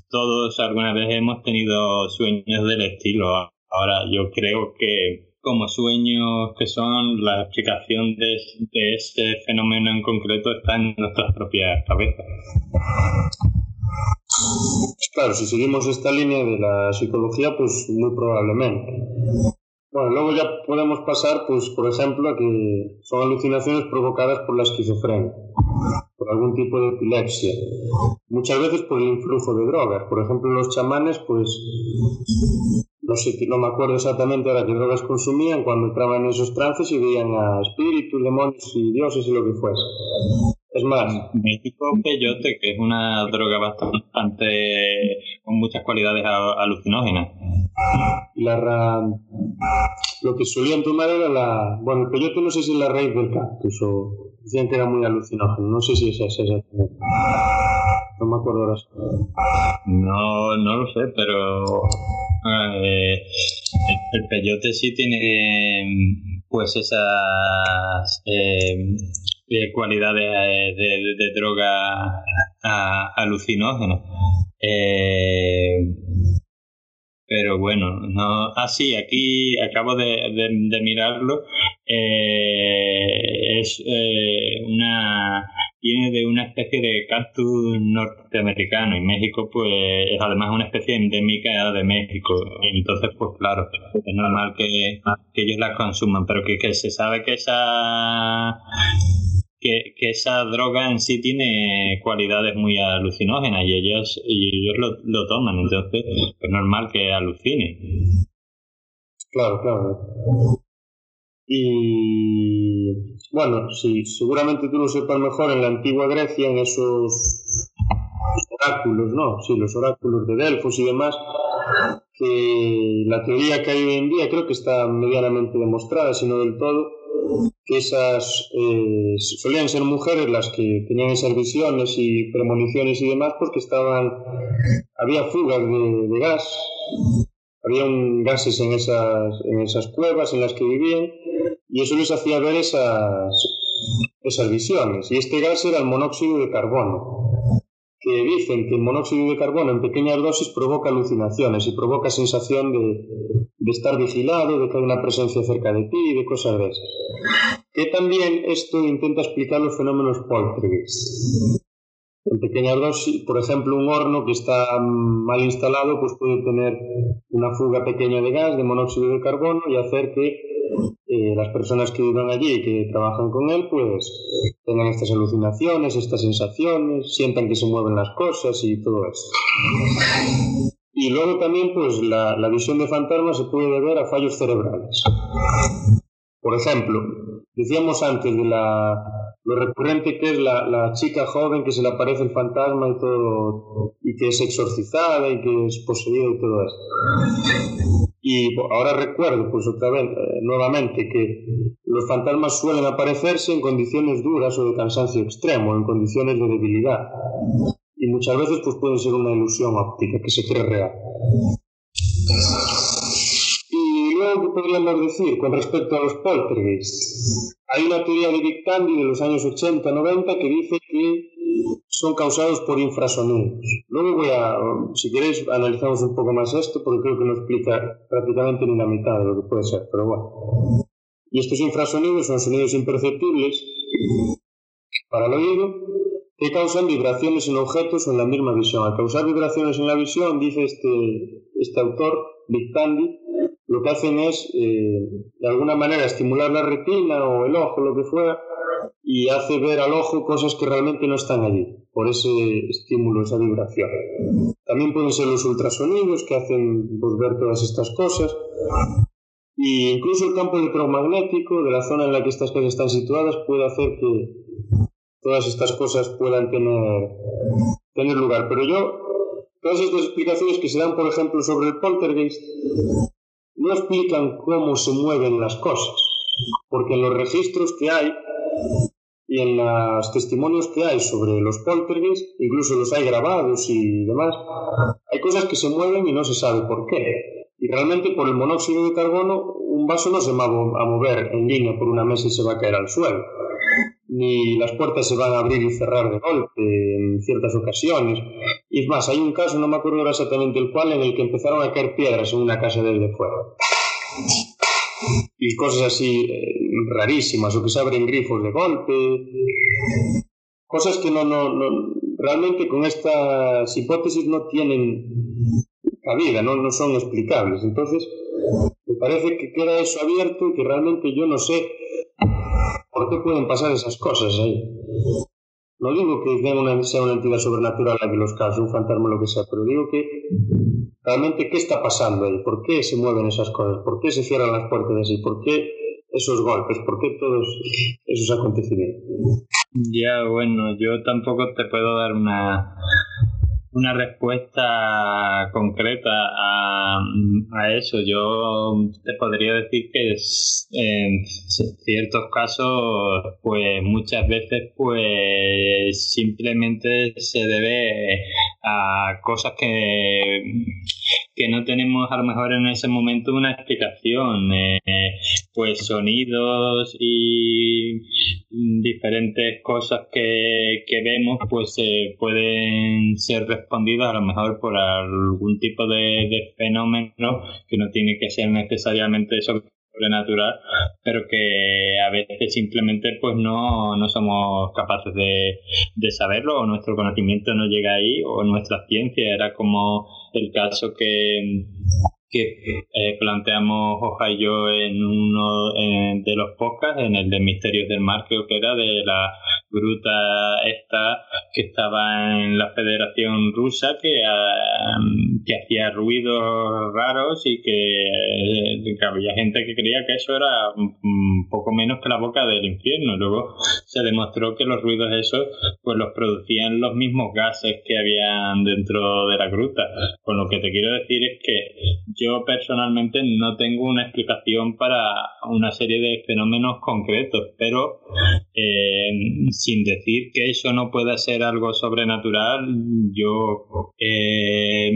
todos alguna vez hemos tenido sueños del estilo. Ahora yo creo que como sueños que son la explicación de, de ese fenómeno en concreto está en nuestras propias cabezas. Claro, si seguimos esta línea de la psicología, pues muy probablemente. Bueno, luego ya podemos pasar, pues, por ejemplo, a que son alucinaciones provocadas por la esquizofrenia por algún tipo de epilepsia. Muchas veces por el influjo de drogas. Por ejemplo, los chamanes, pues no sé, no me acuerdo exactamente ahora qué drogas consumían cuando entraban en esos trances y veían a espíritus, demonios y dioses y lo que fuese. Es más, México peyote, que es una droga bastante con muchas cualidades alucinógenas. La ra... Lo que solían tomar era la. Bueno, el peyote no sé si es la raíz del cactus o decían que era muy alucinógeno. No sé si es esa exactamente. No me acuerdo ahora. No, no lo sé, pero. El, peyote sí tiene. Pues esas. Eh, eh, cualidades eh, de, droga alucinógena. Pero bueno, no. Ah, sí, aquí acabo de, mirarlo. Es una. Viene de una especie de cactus norteamericano y México, pues, es además una especie endémica de México. Entonces, pues, claro, es normal que, ellos la consuman, pero que, se sabe que esa que, esa droga en sí tiene cualidades muy alucinógenas y ellos, y ellos lo, lo toman, entonces es normal que alucine. Claro, claro. Y bueno, sí, seguramente tú lo sepas mejor en la antigua Grecia, en esos oráculos, ¿no? Sí, los oráculos de Delfos y demás, que la teoría que hay hoy en día creo que está medianamente demostrada, si no del todo, que esas eh, solían ser mujeres las que tenían esas visiones y premoniciones y demás porque estaban había fugas de, gas había gases en esas en esas cuevas en las que vivían y eso les hacía ver esas esas visiones y este gas era el monóxido de carbono que dicen que el monóxido de carbono en pequeñas dosis provoca alucinaciones y provoca sensación de, de estar vigilado, de que hay una presencia cerca de ti y de cosas de esas. Que también esto intenta explicar los fenómenos poltergeist. En pequeñas dosis, por ejemplo, un horno que está mal instalado pues puede tener una fuga pequeña de gas, de monóxido de carbono y hacer que las personas que viven allí y que trabajan con él pues tengan estas alucinaciones, estas sensaciones, sientan que se mueven las cosas y todo eso. Y luego también, pues, la, la visión de fantasmas se puede deber a fallos cerebrales. Por ejemplo, decíamos antes de la, lo recurrente que es la, la, chica joven que se le aparece el fantasma y todo, y que es exorcizada y que es poseída y todo esto. Y ahora recuerdo, pues otra vez, eh, nuevamente, que los fantasmas suelen aparecerse en condiciones duras o de cansancio extremo, en condiciones de debilidad y muchas veces pues puede ser una ilusión óptica que se cree real. Y luego, ¿qué podríamos decir con respecto a los poltergeists? Hay una teoría de Big Tandy de los años 80-90 que dice que son causados por infrasonidos. Luego voy a, si queréis, analizamos un poco más esto porque creo que no explica prácticamente ni la mitad de lo que puede ser, pero bueno. Y estos infrasonidos son sonidos imperceptibles para el oído que causan vibraciones en objetos o en la misma visión. Al causar vibraciones en la visión, dice este, este autor, Big Tandy, lo que hacen es, eh, de alguna manera, estimular la retina o el ojo, lo que fuera, y hace ver al ojo cosas que realmente no están allí, por ese estímulo, esa vibración. También pueden ser los ultrasonidos que hacen pues, ver todas estas cosas. Y incluso el campo electromagnético de la zona en la que estas cosas están situadas puede hacer que todas estas cosas puedan tener, tener lugar. Pero yo, todas estas explicaciones que se dan, por ejemplo, sobre el poltergeist, no explican cómo se mueven las cosas. porque en los registros que hay y en los testimonios que hay sobre los poltergeists, incluso los hay grabados y demás, hay cosas que se mueven y no se sabe por qué. Y realmente por el monóxido de carbono un vaso no se va a mover en línea por una mesa y se va a caer al suelo. Ni las puertas se van a abrir y cerrar de golpe en ciertas ocasiones. Y es más, hay un caso, no me acuerdo exactamente el cual, en el que empezaron a caer piedras en una casa del de fuera. Y cosas así eh, rarísimas, o que se abren grifos de golpe. Cosas que no, no, no realmente con estas hipótesis no tienen cabida, no, no son explicables. Entonces, me parece que queda eso abierto y que realmente yo no sé por qué pueden pasar esas cosas ahí. No digo que sea una entidad sobrenatural la que los causa, un fantasma lo que sea, pero digo que realmente qué está pasando ahí, por qué se mueven esas cosas, por qué se cierran las puertas así, por qué esos golpes, por qué todos esos acontecimientos. Ya, bueno, yo tampoco te puedo dar una una respuesta concreta a, eso. Yo te podría decir que en ciertos casos, pues muchas veces, pues simplemente se debe a cosas que, que no tenemos a lo mejor en ese momento una explicación. Eh, pues sonidos y diferentes cosas que, que vemos, pues eh, pueden ser respondidas a lo mejor por algún tipo de, fenómeno que no tiene que ser necesariamente sobrenatural, pero que a veces simplemente pues no, no somos capaces de, de, saberlo o nuestro conocimiento no llega ahí o nuestra ciencia. Era como el caso que que eh, planteamos Oja y yo en uno de los podcasts, en el de Misterios del Mar, creo que era de la gruta esta que estaba en la Federación Rusa, que, ah, que hacía ruidos raros y que, eh, que, había gente que creía que eso era un poco menos que la boca del infierno. Luego se demostró que los ruidos esos pues los producían los mismos gases que habían dentro de la gruta. Con lo que te quiero decir es que yo personalmente no tengo una explicación para una serie de fenómenos concretos, pero eh, sin decir que eso no pueda ser algo sobrenatural, yo eh,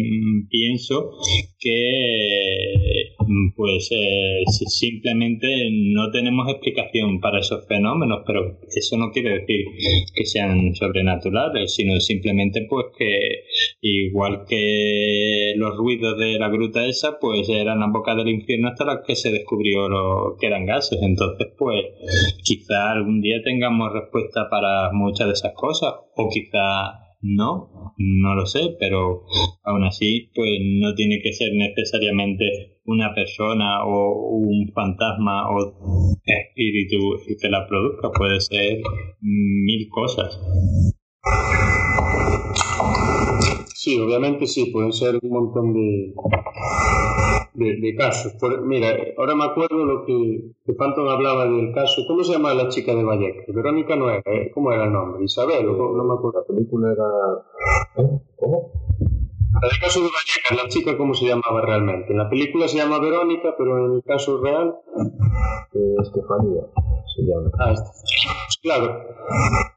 pienso que pues eh, simplemente no tenemos explicación para esos fenómenos, pero eso no quiere decir que sean sobrenaturales, sino simplemente pues que igual que los ruidos de la gruta esa, pues eran la boca del infierno hasta la que se descubrió lo que eran gases. Entonces, pues quizá algún día tengamos respuesta para muchas de esas cosas, o quizá no, no lo sé, pero aún así, pues no tiene que ser necesariamente una persona o un fantasma o espíritu que la produzca, puede ser mil cosas. Sí, obviamente sí, pueden ser un montón de, de, casos. mira, ahora me acuerdo lo que, que Phantom hablaba del caso. ¿Cómo se llama la chica de Vallecas? Verónica no era, ¿eh? ¿cómo era el nombre? Isabel, no, me acuerdo. La película era. ¿Eh? ¿Cómo? el caso de Vallecas, la chica, ¿cómo se llamaba realmente? En la película se llama Verónica, pero en el caso real. Eh, Estefanía se llama. Ah, pues claro.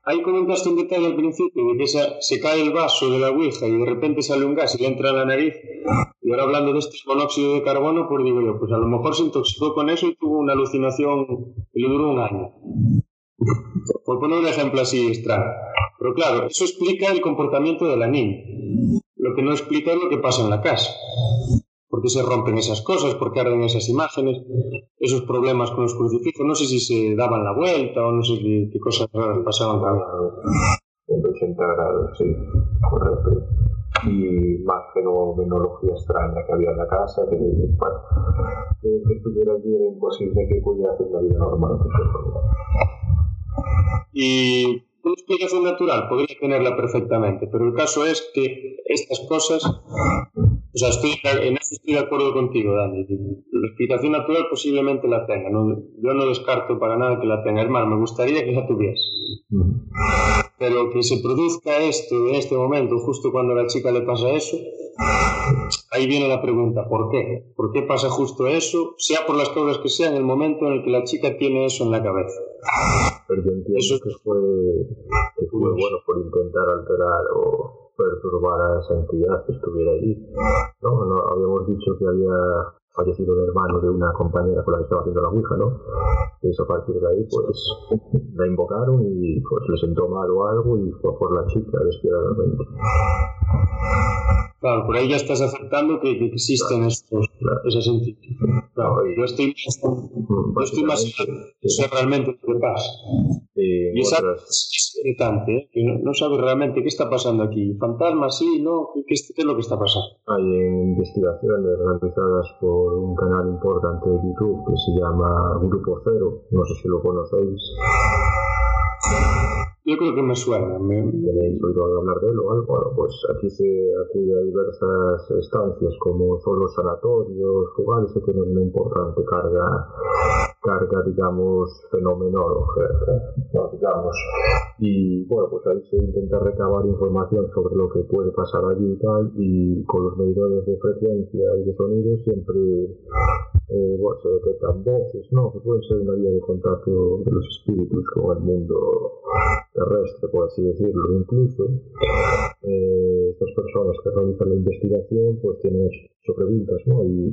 Ahí comentaste un detalle al principio de que se, cae el vaso de la Ouija y de repente sale un gas y le entra a la nariz. Y ahora hablando de este monóxido de carbono, pues digo yo, pues a lo mejor se intoxicó con eso y tuvo una alucinación que le duró un año. Por poner un ejemplo así extraño. Pero claro, eso explica el comportamiento de la niña. Lo que no explica es lo que pasa en la casa. ¿Por qué se rompen esas cosas? ¿Por qué arden esas imágenes? Esos problemas con los crucifijos. No sé si se daban la vuelta o no sé qué, cosas raras pasaban. En 80 grados, sí, correcto. Y más fenomenología extraña que había en la casa, que, bueno, que, estuviera allí era imposible que pudiera hacer una vida normal. Y una explicación natural podría tenerla perfectamente, pero el caso es que estas cosas, o sea, estoy, en eso estoy de acuerdo contigo, Dani. La explicación natural posiblemente la tenga. yo no descarto para nada que la tenga. Es más, me gustaría que la tuviese. Pero que se produzca esto en este momento, justo cuando a la chica le pasa eso, ahí viene la pregunta, ¿por qué? ¿Por qué pasa justo eso? Sea por las causas que sea, en el momento en el que la chica tiene eso en la cabeza. Pero yo entiendo eso... que, fue, que fue bueno por intentar alterar o perturbar a esa entidad que estuviera allí. No, no habíamos dicho que había fallecido el hermano de una compañera con la que estaba haciendo la Ouija, ¿no? Entonces a partir de ahí, pues, la invocaron y pues le sentó mal o algo y fue por la chica despiadadamente. Claro, por ahí ya estás aceptando que, que existen estos, claro. esas entidades. Claro, yo estoy, yo estoy más sé realmente lo que pasa. Eh, y es algo inquietante, ¿eh? que no, no sabes realmente qué está pasando aquí. Fantasmas, sí, ¿no? ¿Qué, qué, qué es lo que está pasando? Hay investigaciones realizadas por un canal importante de YouTube que se llama Grupo Cero, no sé si lo conocéis. Yo creo que me suena. Me... ¿Tenéis oído hablar de él o algo? Bueno, pues aquí se acude a diversas estancias como son los sanatorios, lugares que tienen una importante carga, carga digamos, fenomenológica, digamos. Y bueno, pues ahí se intenta recabar información sobre lo que puede pasar allí y tal, y con los medidores de frecuencia y de sonido siempre eh, bueno, se detectan voces, ¿no? Que pueden ser una vía de contacto de los espíritus con el mundo terrestre, por así decirlo. Incluso eh, estas personas que realizan la investigación pues tienen preguntas, ¿no? Y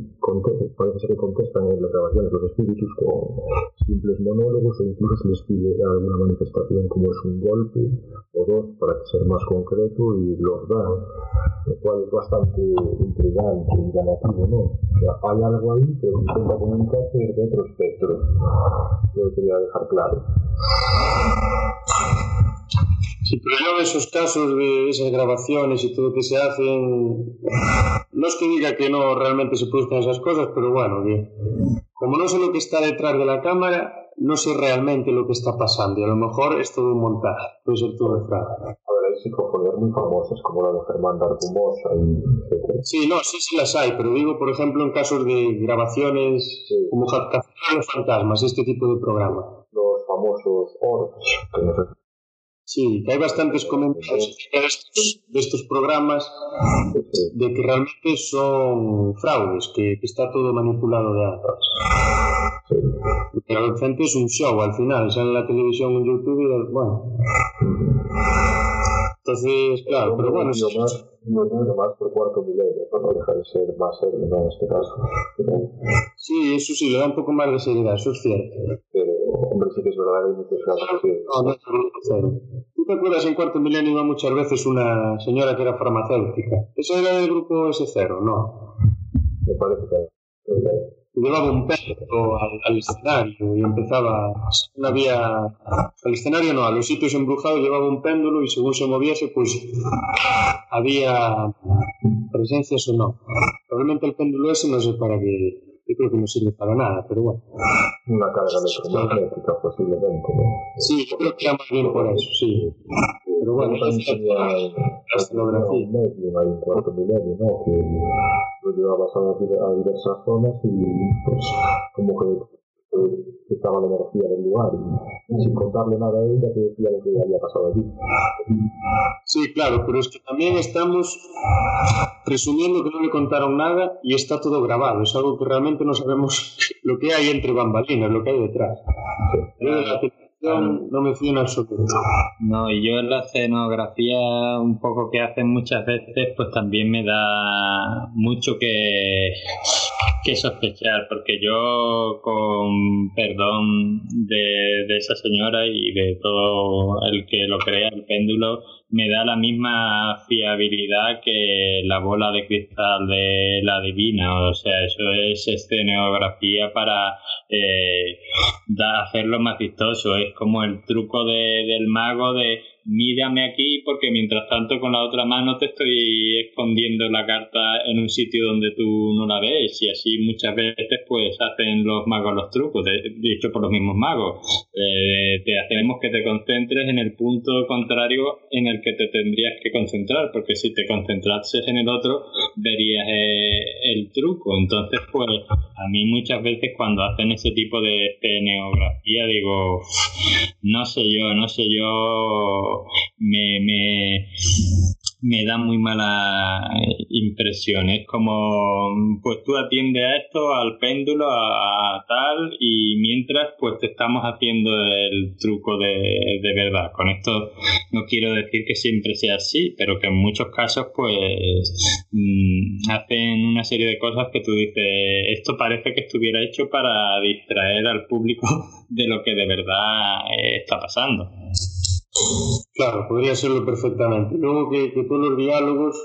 parece ser que contestan en las grabaciones los espíritus con simples monólogos o incluso se les pide alguna manifestación como es un golpe o dos para ser más concreto y los dan, lo cual es bastante intrigante y llamativo, ¿no? O sea, hay algo ahí, pero intenta comunicarse desde otro espectro. Yo quería dejar claro. Sí, pero yo esos casos de esas grabaciones y todo que se hacen, no es que diga que no realmente se produzcan esas cosas, pero bueno, bien. como no sé lo que está detrás de la cámara, no sé realmente lo que está pasando y a lo mejor es todo un montaje, puede ser todo fraude. A ver, hay psicofonías muy famosas como la de Germán Dargumosa y Sí, no, sí, sí las hay, pero digo, por ejemplo, en casos de grabaciones sí. como captación de fantasmas, este tipo de programa. Los famosos orbs, que no sé Sí, que hay bastantes comentarios de estos, de estos programas de que realmente son fraudes, que, que está todo manipulado de. Porque la gente es un show al final, sale en la televisión, en YouTube y bueno. Entonces, claro, pero bueno. Yo más, más por cuarto milenio, no deja de ser más serio, ¿no? En este caso. Sí, eso sí, le da un poco más de seriedad, eso es cierto. Pero, sí que es verdad que hay muchos casos que. No, no es cero. ¿Tú te acuerdas en cuarto milenio iba muchas veces una señora que era farmacéutica? ¿Eso era del grupo S0? No. Me parece que llevaba un perro al, al, escenario y empezaba, no había, al escenario no, a los sitios embrujados llevaba un péndulo y según se moviese pues había presencias o no. Probablemente el péndulo ese no sé para qué, creo que no sirve para nada, pero bueno. Una carga electromagnética posiblemente. Sí, yo creo que era más bien por eso, sí. Pero bueno, la escenografía. Medio, hay un cuarto milenio, ¿no? Que lo llevabas a, a diversas zonas y pues como que estaba la energía del lugar y sin contarle nada a ella te decía lo que había pasado allí. Sí, claro, pero es que también estamos presumiendo que no le contaron nada y está todo grabado. Es algo que realmente no sabemos lo que hay entre bambalinas, lo que hay detrás. Sí no me fío en absoluto. No, y yo en la escenografía un poco que hacen muchas veces, pues también me da mucho que, que sospechar, porque yo, con perdón de, de esa señora y de todo el que lo crea, el péndulo, me da la misma fiabilidad que la bola de cristal de la divina. O sea, eso es escenografía para eh, hacerlo más vistoso. Es como el truco de, del mago de mírame aquí porque mientras tanto con la otra mano te estoy escondiendo la carta en un sitio donde tú no la ves y así muchas veces pues hacen los magos los trucos, dicho por los mismos magos. Eh, te hacemos que te concentres en el punto contrario en el que te tendrías que concentrar porque si te concentrases en el otro verías eh, el truco. Entonces pues a mí muchas veces cuando hacen ese tipo de, neografía digo, no sé yo, no sé yo me, me, me da muy mala impresión. Es como, pues tú atiendes a esto, al péndulo, a, tal, y mientras, pues te estamos haciendo el truco de, de verdad. Con esto no quiero decir que siempre sea así, pero que en muchos casos, pues, mm, hacen una serie de cosas que tú dices, esto parece que estuviera hecho para distraer al público de lo que de verdad está pasando. Claro, podría serlo perfectamente. Luego que, todos los diálogos,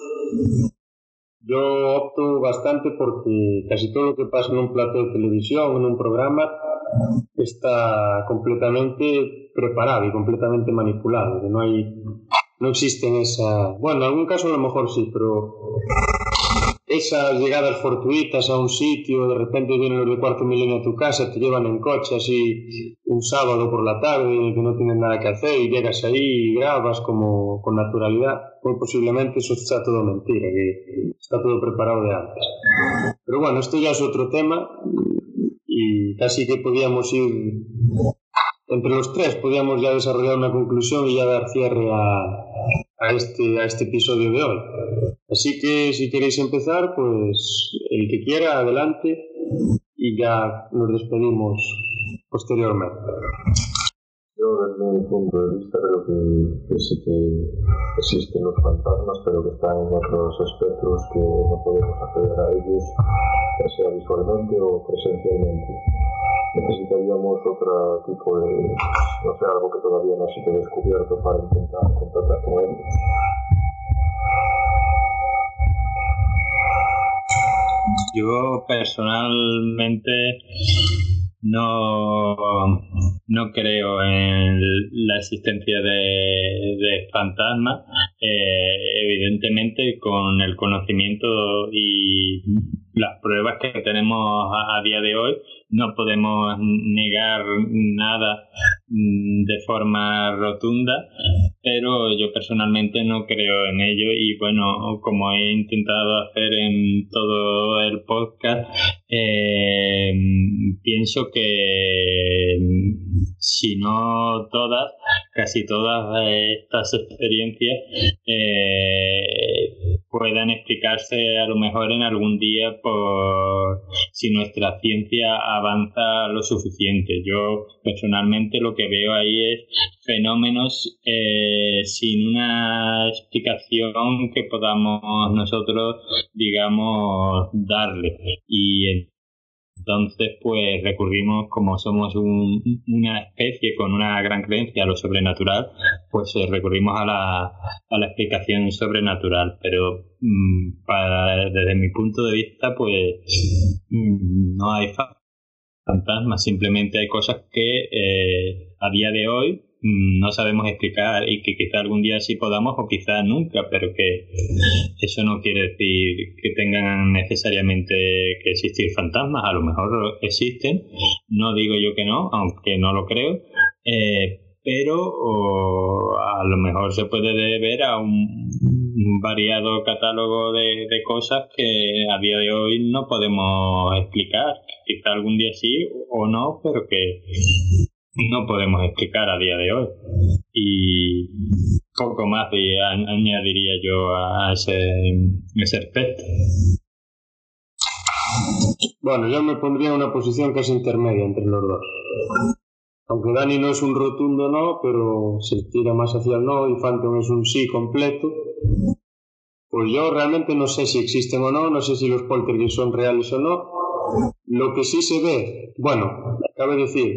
yo opto bastante porque casi todo lo que pasa en un plato de televisión, en un programa, está completamente preparado y completamente manipulado. No hay, no existen esa, bueno, en algún caso a lo mejor sí, pero esas llegadas fortuitas a un sitio, de repente vienen los de cuarto milenio a tu casa, te llevan en coche así un sábado por la tarde que no tienes nada que hacer y llegas ahí y grabas como con naturalidad, muy posiblemente eso está todo mentira, que está todo preparado de antes. Pero bueno, esto ya es otro tema y casi que podíamos ir entre los tres, podíamos ya desarrollar una conclusión y ya dar cierre a, a este, a este episodio de hoy. Así que si queréis empezar, pues el que quiera, adelante y ya nos despedimos posteriormente. Yo desde mi punto de vista creo que, sí que existen los fantasmas, pero que están en otros espectros que no podemos acceder a ellos, ya sea visualmente o presencialmente. Necesitaríamos otro tipo de, no sé, algo que todavía no ha sido descubierto para intentar contactar con ellos. Yo personalmente no, no creo en la existencia de, fantasmas. Eh, evidentemente, con el conocimiento y las pruebas que tenemos a día de hoy, no podemos negar nada mm, de forma rotunda, pero yo personalmente no creo en ello y bueno, como he intentado hacer en todo el podcast, eh, pienso que si no todas, casi todas estas experiencias eh, puedan explicarse a lo mejor en algún día por si nuestra ciencia avanza lo suficiente. Yo personalmente lo que veo ahí es fenómenos eh, sin una explicación que podamos nosotros, digamos, darle. Y entonces, pues recurrimos, como somos una especie con una gran creencia a lo sobrenatural, pues eh, recurrimos a la, a la explicación sobrenatural. Pero mm, desde mi punto de vista, pues mm, no hay fantasmas, simplemente hay cosas que eh, a día de hoy no sabemos explicar y que quizá algún día sí podamos o quizá nunca, pero que eso no quiere decir que tengan necesariamente que existir fantasmas, a lo mejor existen, no digo yo que no, aunque no lo creo, eh, pero a lo mejor se puede deber a un, variado catálogo de, de, cosas que a día de hoy no podemos explicar. Quizá algún día sí o no, pero que no podemos explicar a día de hoy. Y poco más añadiría yo a ese, ese aspecto. Bueno, yo me pondría en una posición casi intermedia entre los dos. Aunque Dani no es un rotundo no, pero se tira más hacia el no y Phantom es un sí completo. Pues yo realmente no sé si existen o no, no sé si los poltergeists son reales o no. Lo que sí se ve, bueno, cabe decir,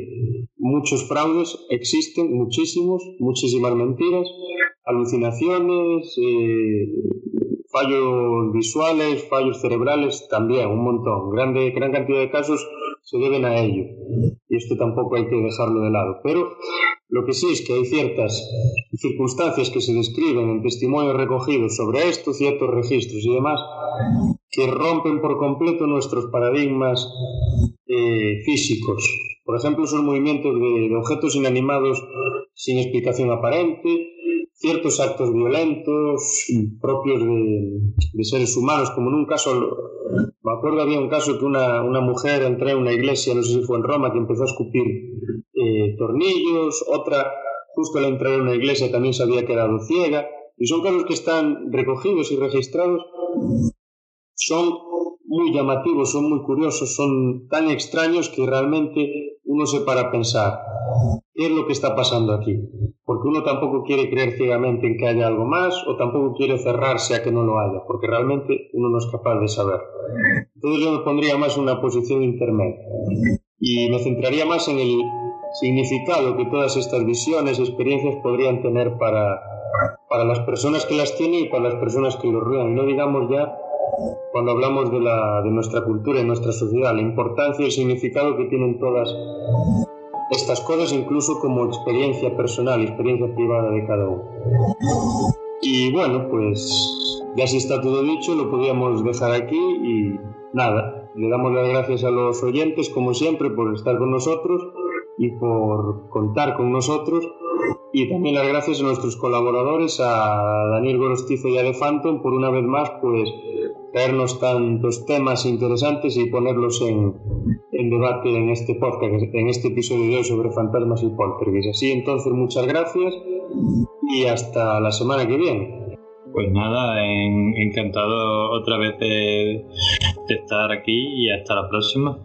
muchos fraudes, existen muchísimos, muchísimas mentiras, alucinaciones, eh, fallos visuales, fallos cerebrales, también un montón. Grande, gran cantidad de casos se deben a ello. Y esto tampoco hay que dejarlo de lado. Pero lo que sí es que hay ciertas circunstancias que se describen en testimonios recogidos sobre esto, ciertos registros y demás, que rompen por completo nuestros paradigmas eh, físicos por ejemplo, esos movimientos de, objetos inanimados sin explicación aparente, ciertos actos violentos propios de, seres humanos, como en un caso, me acuerdo había un caso que una, mujer entró en una iglesia, no sé si fue en Roma, que empezó a escupir eh, tornillos, otra justo al entrar en una iglesia también se había quedado ciega, Y son casos que están recogidos y registrados, son muy llamativos, son muy curiosos, son tan extraños que realmente uno se para a pensar, ¿qué es lo que está pasando aquí? Porque uno tampoco quiere creer ciegamente en que haya algo más o tampoco quiere cerrarse a que no lo haya, porque realmente uno no es capaz de saber. Entonces yo me pondría más en una posición intermedia y me centraría más en el significado que todas estas visiones, experiencias podrían tener para, para las personas que las tienen y para las personas que los rodean. No digamos ya cuando hablamos de, la, de nuestra cultura y nuestra sociedad, la importancia y el significado que tienen todas estas cosas, incluso como experiencia personal, experiencia privada de cada uno. Y bueno, pues ya si está todo dicho, lo podríamos dejar aquí y nada, le damos las gracias a los oyentes, como siempre, por estar con nosotros y por contar con nosotros. Y también las gracias a nuestros colaboradores, a Daniel Gorostizo y a De Phantom, por una vez más, pues traernos tantos temas interesantes y ponerlos en, en debate en este podcast, en este episodio de hoy sobre fantasmas y poltergeist. Así entonces, muchas gracias y hasta la semana que viene. Pues nada, encantado otra vez de estar aquí y hasta la próxima.